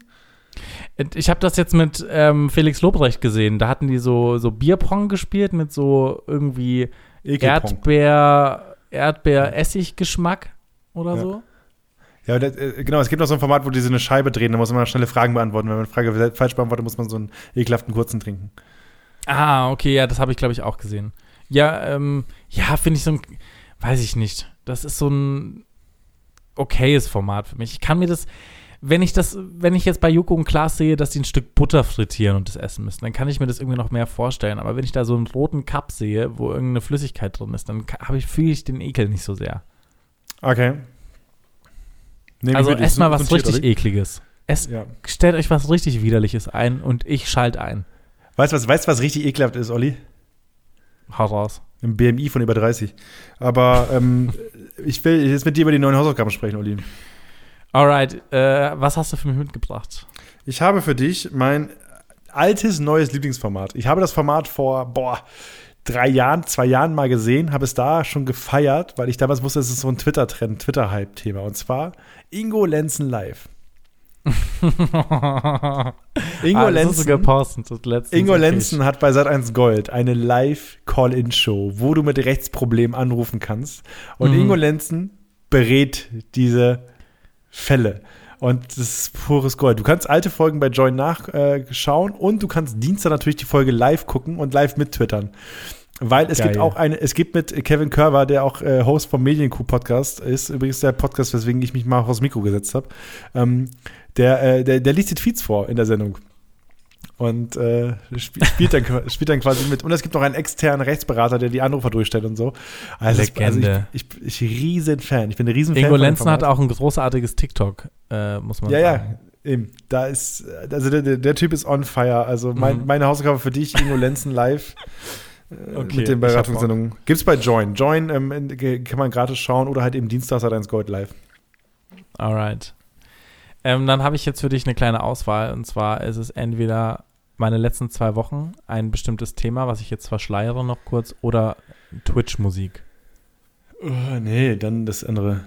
Ich habe das jetzt mit ähm, Felix Lobrecht gesehen. Da hatten die so, so Bierpong gespielt mit so irgendwie Ekelpong. Erdbeer, Erdbeer-Essig-Geschmack oder Ja. so. Ja, das, äh, genau, es gibt noch so ein Format, wo die so eine Scheibe drehen, da muss man schnelle Fragen beantworten. Wenn man eine Frage falsch beantwortet, muss man so einen ekelhaften kurzen trinken. Ah, okay, ja, das habe ich, glaube ich, auch gesehen. Ja, ähm, ja, finde ich so ein, weiß ich nicht. Das ist so ein okayes Format für mich. Ich kann mir das, wenn ich das, wenn ich jetzt bei Joko und Klaas sehe, dass die ein Stück Butter frittieren und das essen müssen, dann kann ich mir das irgendwie noch mehr vorstellen. Aber wenn ich da so einen roten Cup sehe, wo irgendeine Flüssigkeit drin ist, dann habe ich, fühle ich den Ekel nicht so sehr. Okay. Nehm ich also esst ist mal was richtig oder? ekliges. Esst, Ja. Stellt euch was richtig Widerliches ein und ich schalte ein. Weißt du, was, weißt, was richtig ekelhaft ist, Olli? Hau raus. Ein BMI von über 30. Aber ähm, ich will jetzt mit dir über die neuen Hausaufgaben sprechen, Olli. Alright, äh, was hast du für mich mitgebracht? Ich habe für dich mein altes, neues Lieblingsformat. Ich habe das Format vor, boah, drei Jahren, zwei Jahren mal gesehen, habe es da schon gefeiert, weil ich damals wusste, es ist so ein Twitter-Trend, Twitter-Hype-Thema. Und zwar Ingo Lenzen live. Ingo ah, Lenzen. Ingo Lenzen hat bei Sat1 Gold eine Live-Call-In-Show, wo du mit Rechtsproblemen anrufen kannst. Und Mhm. Ingo Lenzen berät diese Fälle. Und das ist pures Gold. Du kannst alte Folgen bei Join nachschauen und du kannst Dienstag natürlich die Folge live gucken und live mittwittern. Weil es Geil. gibt auch eine, es gibt mit Kevin Körber, der auch äh, Host vom Medienkuh Podcast ist, übrigens der Podcast, weswegen ich mich mal aufs Mikro gesetzt habe. Ähm, der, äh, der, der liest die Tweets vor in der Sendung. Und äh, sp spielt, dann, spielt dann quasi mit. Und es gibt noch einen externen Rechtsberater, der die Anrufer durchstellt und so. Also, es- Legende. Also ich, ich, ich riesen Fan. Ich bin ein riesen Fan. Ingo Lenzen hat auch ein großartiges TikTok, äh, muss man Ja, ja, sagen. eben. Da ist, also der, der, Typ ist on fire. Also mein, Mhm. meine Hausaufgabe für dich, Ingo Lenzen live. äh, Okay, mit den Beratungssendungen. Gibt's bei Join. Join ähm, kann man gratis schauen oder halt eben Dienstags hat eins Gold live. Alright. Ähm, dann habe ich jetzt für dich eine kleine Auswahl. Und zwar ist es entweder meine letzten zwei Wochen ein bestimmtes Thema, was ich jetzt verschleiere noch kurz, oder Twitch-Musik. Oh, nee, dann das andere.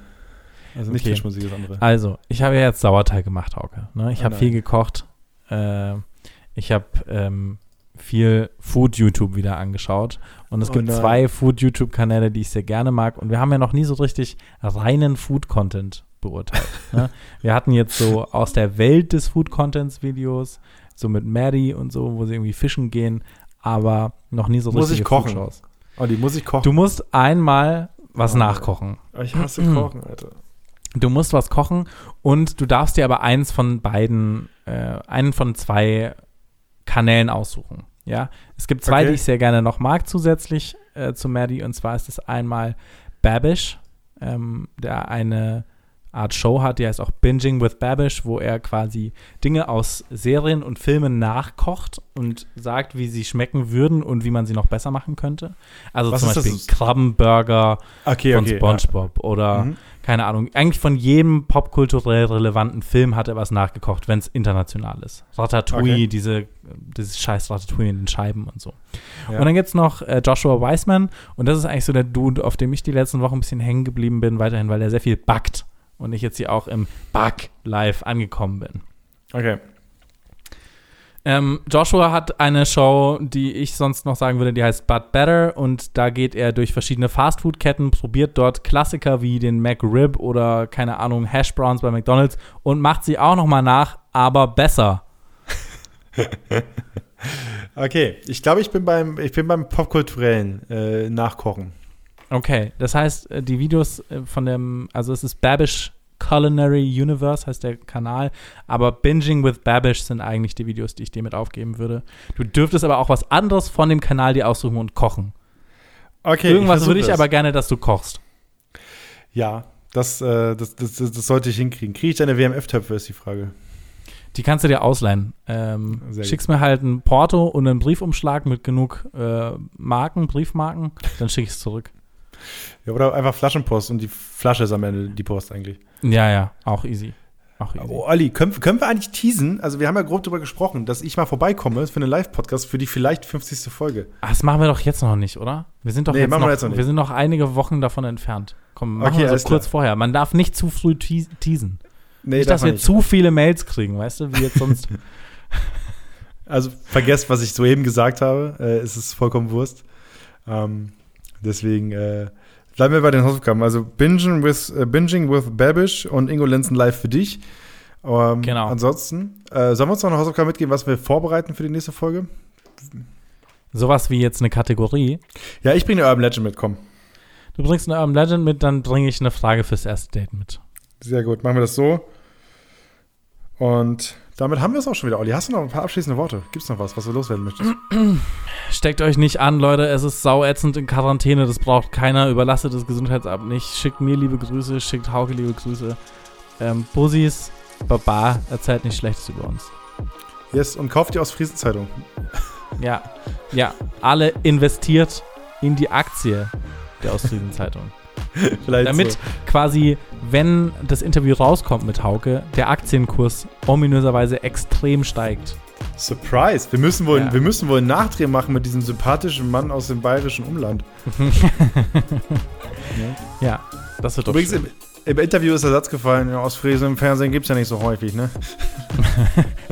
Also nicht Okay. Twitch-Musik, das andere. Also, ich habe ja jetzt Sauerteig gemacht, Hauke. Ne? Ich Oh habe viel gekocht. Äh, ich habe ähm, viel Food-YouTube wieder angeschaut. Und es Oh gibt nein. zwei Food-YouTube-Kanäle, die ich sehr gerne mag. Und wir haben ja noch nie so richtig reinen Food-Content beurteilt. ne? Wir hatten jetzt so aus der Welt des Food-Contents Videos, so mit Maddie und so, wo sie irgendwie fischen gehen, aber noch nie so Muss richtige ich kochen? Food-Shows. Olli, muss ich kochen? Du musst einmal was Oh. nachkochen. ich hasse Mhm. Kochen, Alter. Du musst was kochen und du darfst dir aber eins von beiden, äh, einen von zwei Kanälen aussuchen. Ja, es gibt zwei, Okay. die ich sehr gerne noch mag zusätzlich äh, zu Maddie und zwar ist es einmal Babish, ähm, der eine Art Show hat, die heißt auch Binging with Babish, wo er quasi Dinge aus Serien und Filmen nachkocht und sagt, wie sie schmecken würden und wie man sie noch besser machen könnte. Also Was zum? Beispiel Krabbenburger, Okay, von okay. SpongeBob oder Mhm. keine Ahnung. Eigentlich von jedem popkulturell relevanten Film hat er was nachgekocht, wenn es international ist. Ratatouille, Okay. diese, dieses scheiß Ratatouille in den Scheiben und so. Ja. Und dann gibt es noch äh, Joshua Weissman und das ist eigentlich so der Dude, auf dem ich die letzten Wochen ein bisschen hängen geblieben bin, weiterhin, weil er sehr viel backt und ich jetzt hier auch im Back-Live angekommen bin. Okay. Ähm, Joshua hat eine Show, die ich sonst noch sagen würde, die heißt But Better und da geht er durch verschiedene Fastfood-Ketten, probiert dort Klassiker wie den McRib oder keine Ahnung Hash Browns bei McDonald's und macht sie auch noch mal nach, aber besser. Okay, ich glaube, ich bin beim, ich bin beim popkulturellen äh, Nachkochen. Okay, das heißt, äh, die Videos äh, von dem, also es ist Babish Culinary Universe, heißt der Kanal, aber Binging with Babish sind eigentlich die Videos, die ich dir mit aufgeben würde. Du dürftest aber auch was anderes von dem Kanal dir aussuchen und kochen. Okay, Irgendwas würde ich das. aber gerne, dass du kochst. Ja, das, äh, das, das, das, sollte ich hinkriegen. Kriege ich deine WMF-Töpfe, ist die Frage. Die kannst du dir ausleihen. Ähm, gut. schickst mir halt ein Porto und einen Briefumschlag mit genug äh, Marken, Briefmarken, dann schicke ich es zurück. Ja, oder einfach Flaschenpost und die Flasche ist am Ende die Post eigentlich. Ja, ja, auch easy. Auch easy. Oh, Olli, können, können wir eigentlich teasen? Also, wir haben ja grob darüber gesprochen, dass ich mal vorbeikomme für einen Live-Podcast für die vielleicht 50. Folge. Ach, das machen wir doch jetzt noch nicht, oder? Wir sind doch Nee, jetzt, noch, wir jetzt noch nicht. wir sind noch einige Wochen davon entfernt. Komm, machen Okay, wir so kurz klar. vorher. Man darf nicht zu früh te teasen. Nee, nicht, dass wir zu viele Mails kriegen, weißt du, wie jetzt sonst. Also vergesst, was ich soeben gesagt habe. Äh, es ist vollkommen Wurst. Ähm, deswegen äh, bleiben wir bei den Hausaufgaben. Also Binging with, äh, Binging with Babish und Ingo Lenzen live für dich. Ähm, Genau. Ansonsten, äh, sollen wir uns noch eine Hausaufgabe mitgeben, was wir vorbereiten für die nächste Folge? Sowas wie jetzt eine Kategorie. Ja, ich bringe eine Urban Legend mit, komm. Du bringst eine Urban Legend mit, dann bringe ich eine Frage fürs erste Date mit. Sehr gut, machen wir das so. Und damit haben wir es auch schon wieder, Olli. Hast du noch ein paar abschließende Worte? Gibt es noch was, was du loswerden möchtest? Steckt euch nicht an, Leute. Es ist sauätzend in Quarantäne. Das braucht keiner. Überlastet das Gesundheitsamt nicht. Schickt mir liebe Grüße. Schickt Hauke liebe Grüße. Ähm, Bussis, Baba, erzählt nicht Schlechtes über uns. Yes, und kauft die Ostfriesen-Zeitung. Ja, ja. Alle investiert in die Aktie der Ostfriesen-Zeitung. Vielleicht Damit so. quasi, wenn das Interview rauskommt mit Hauke, der Aktienkurs ominöserweise extrem steigt. Surprise! Wir müssen wohl, Ja. wir müssen wohl einen Nachdreh machen mit diesem sympathischen Mann aus dem bayerischen Umland. Ja, das wird doch Übrigens, schön. Im, Interview ist der Satz gefallen, ja, Ostfriesen im Fernsehen gibt es ja nicht so häufig, ne?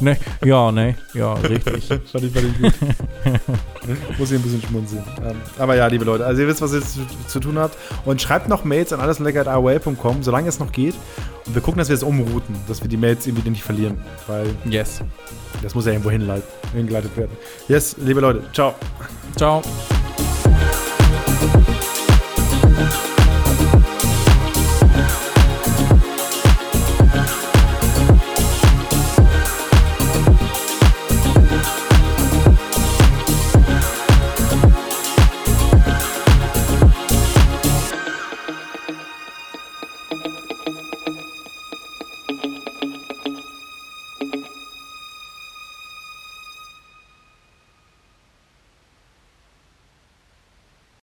Ne, ja, ne, ja, richtig. fand ich, fand ich gut. Muss ich ein bisschen schmunzeln. Ähm, aber ja, liebe Leute, also ihr wisst, was ihr zu, zu tun habt. Und schreibt noch Mails an alleslecker.aol.com, solange es noch geht. Und wir gucken, dass wir es umrouten, dass wir die Mails irgendwie nicht verlieren. Weil Yes. das muss ja irgendwo hingeleitet werden. Yes, liebe Leute, ciao. Ciao.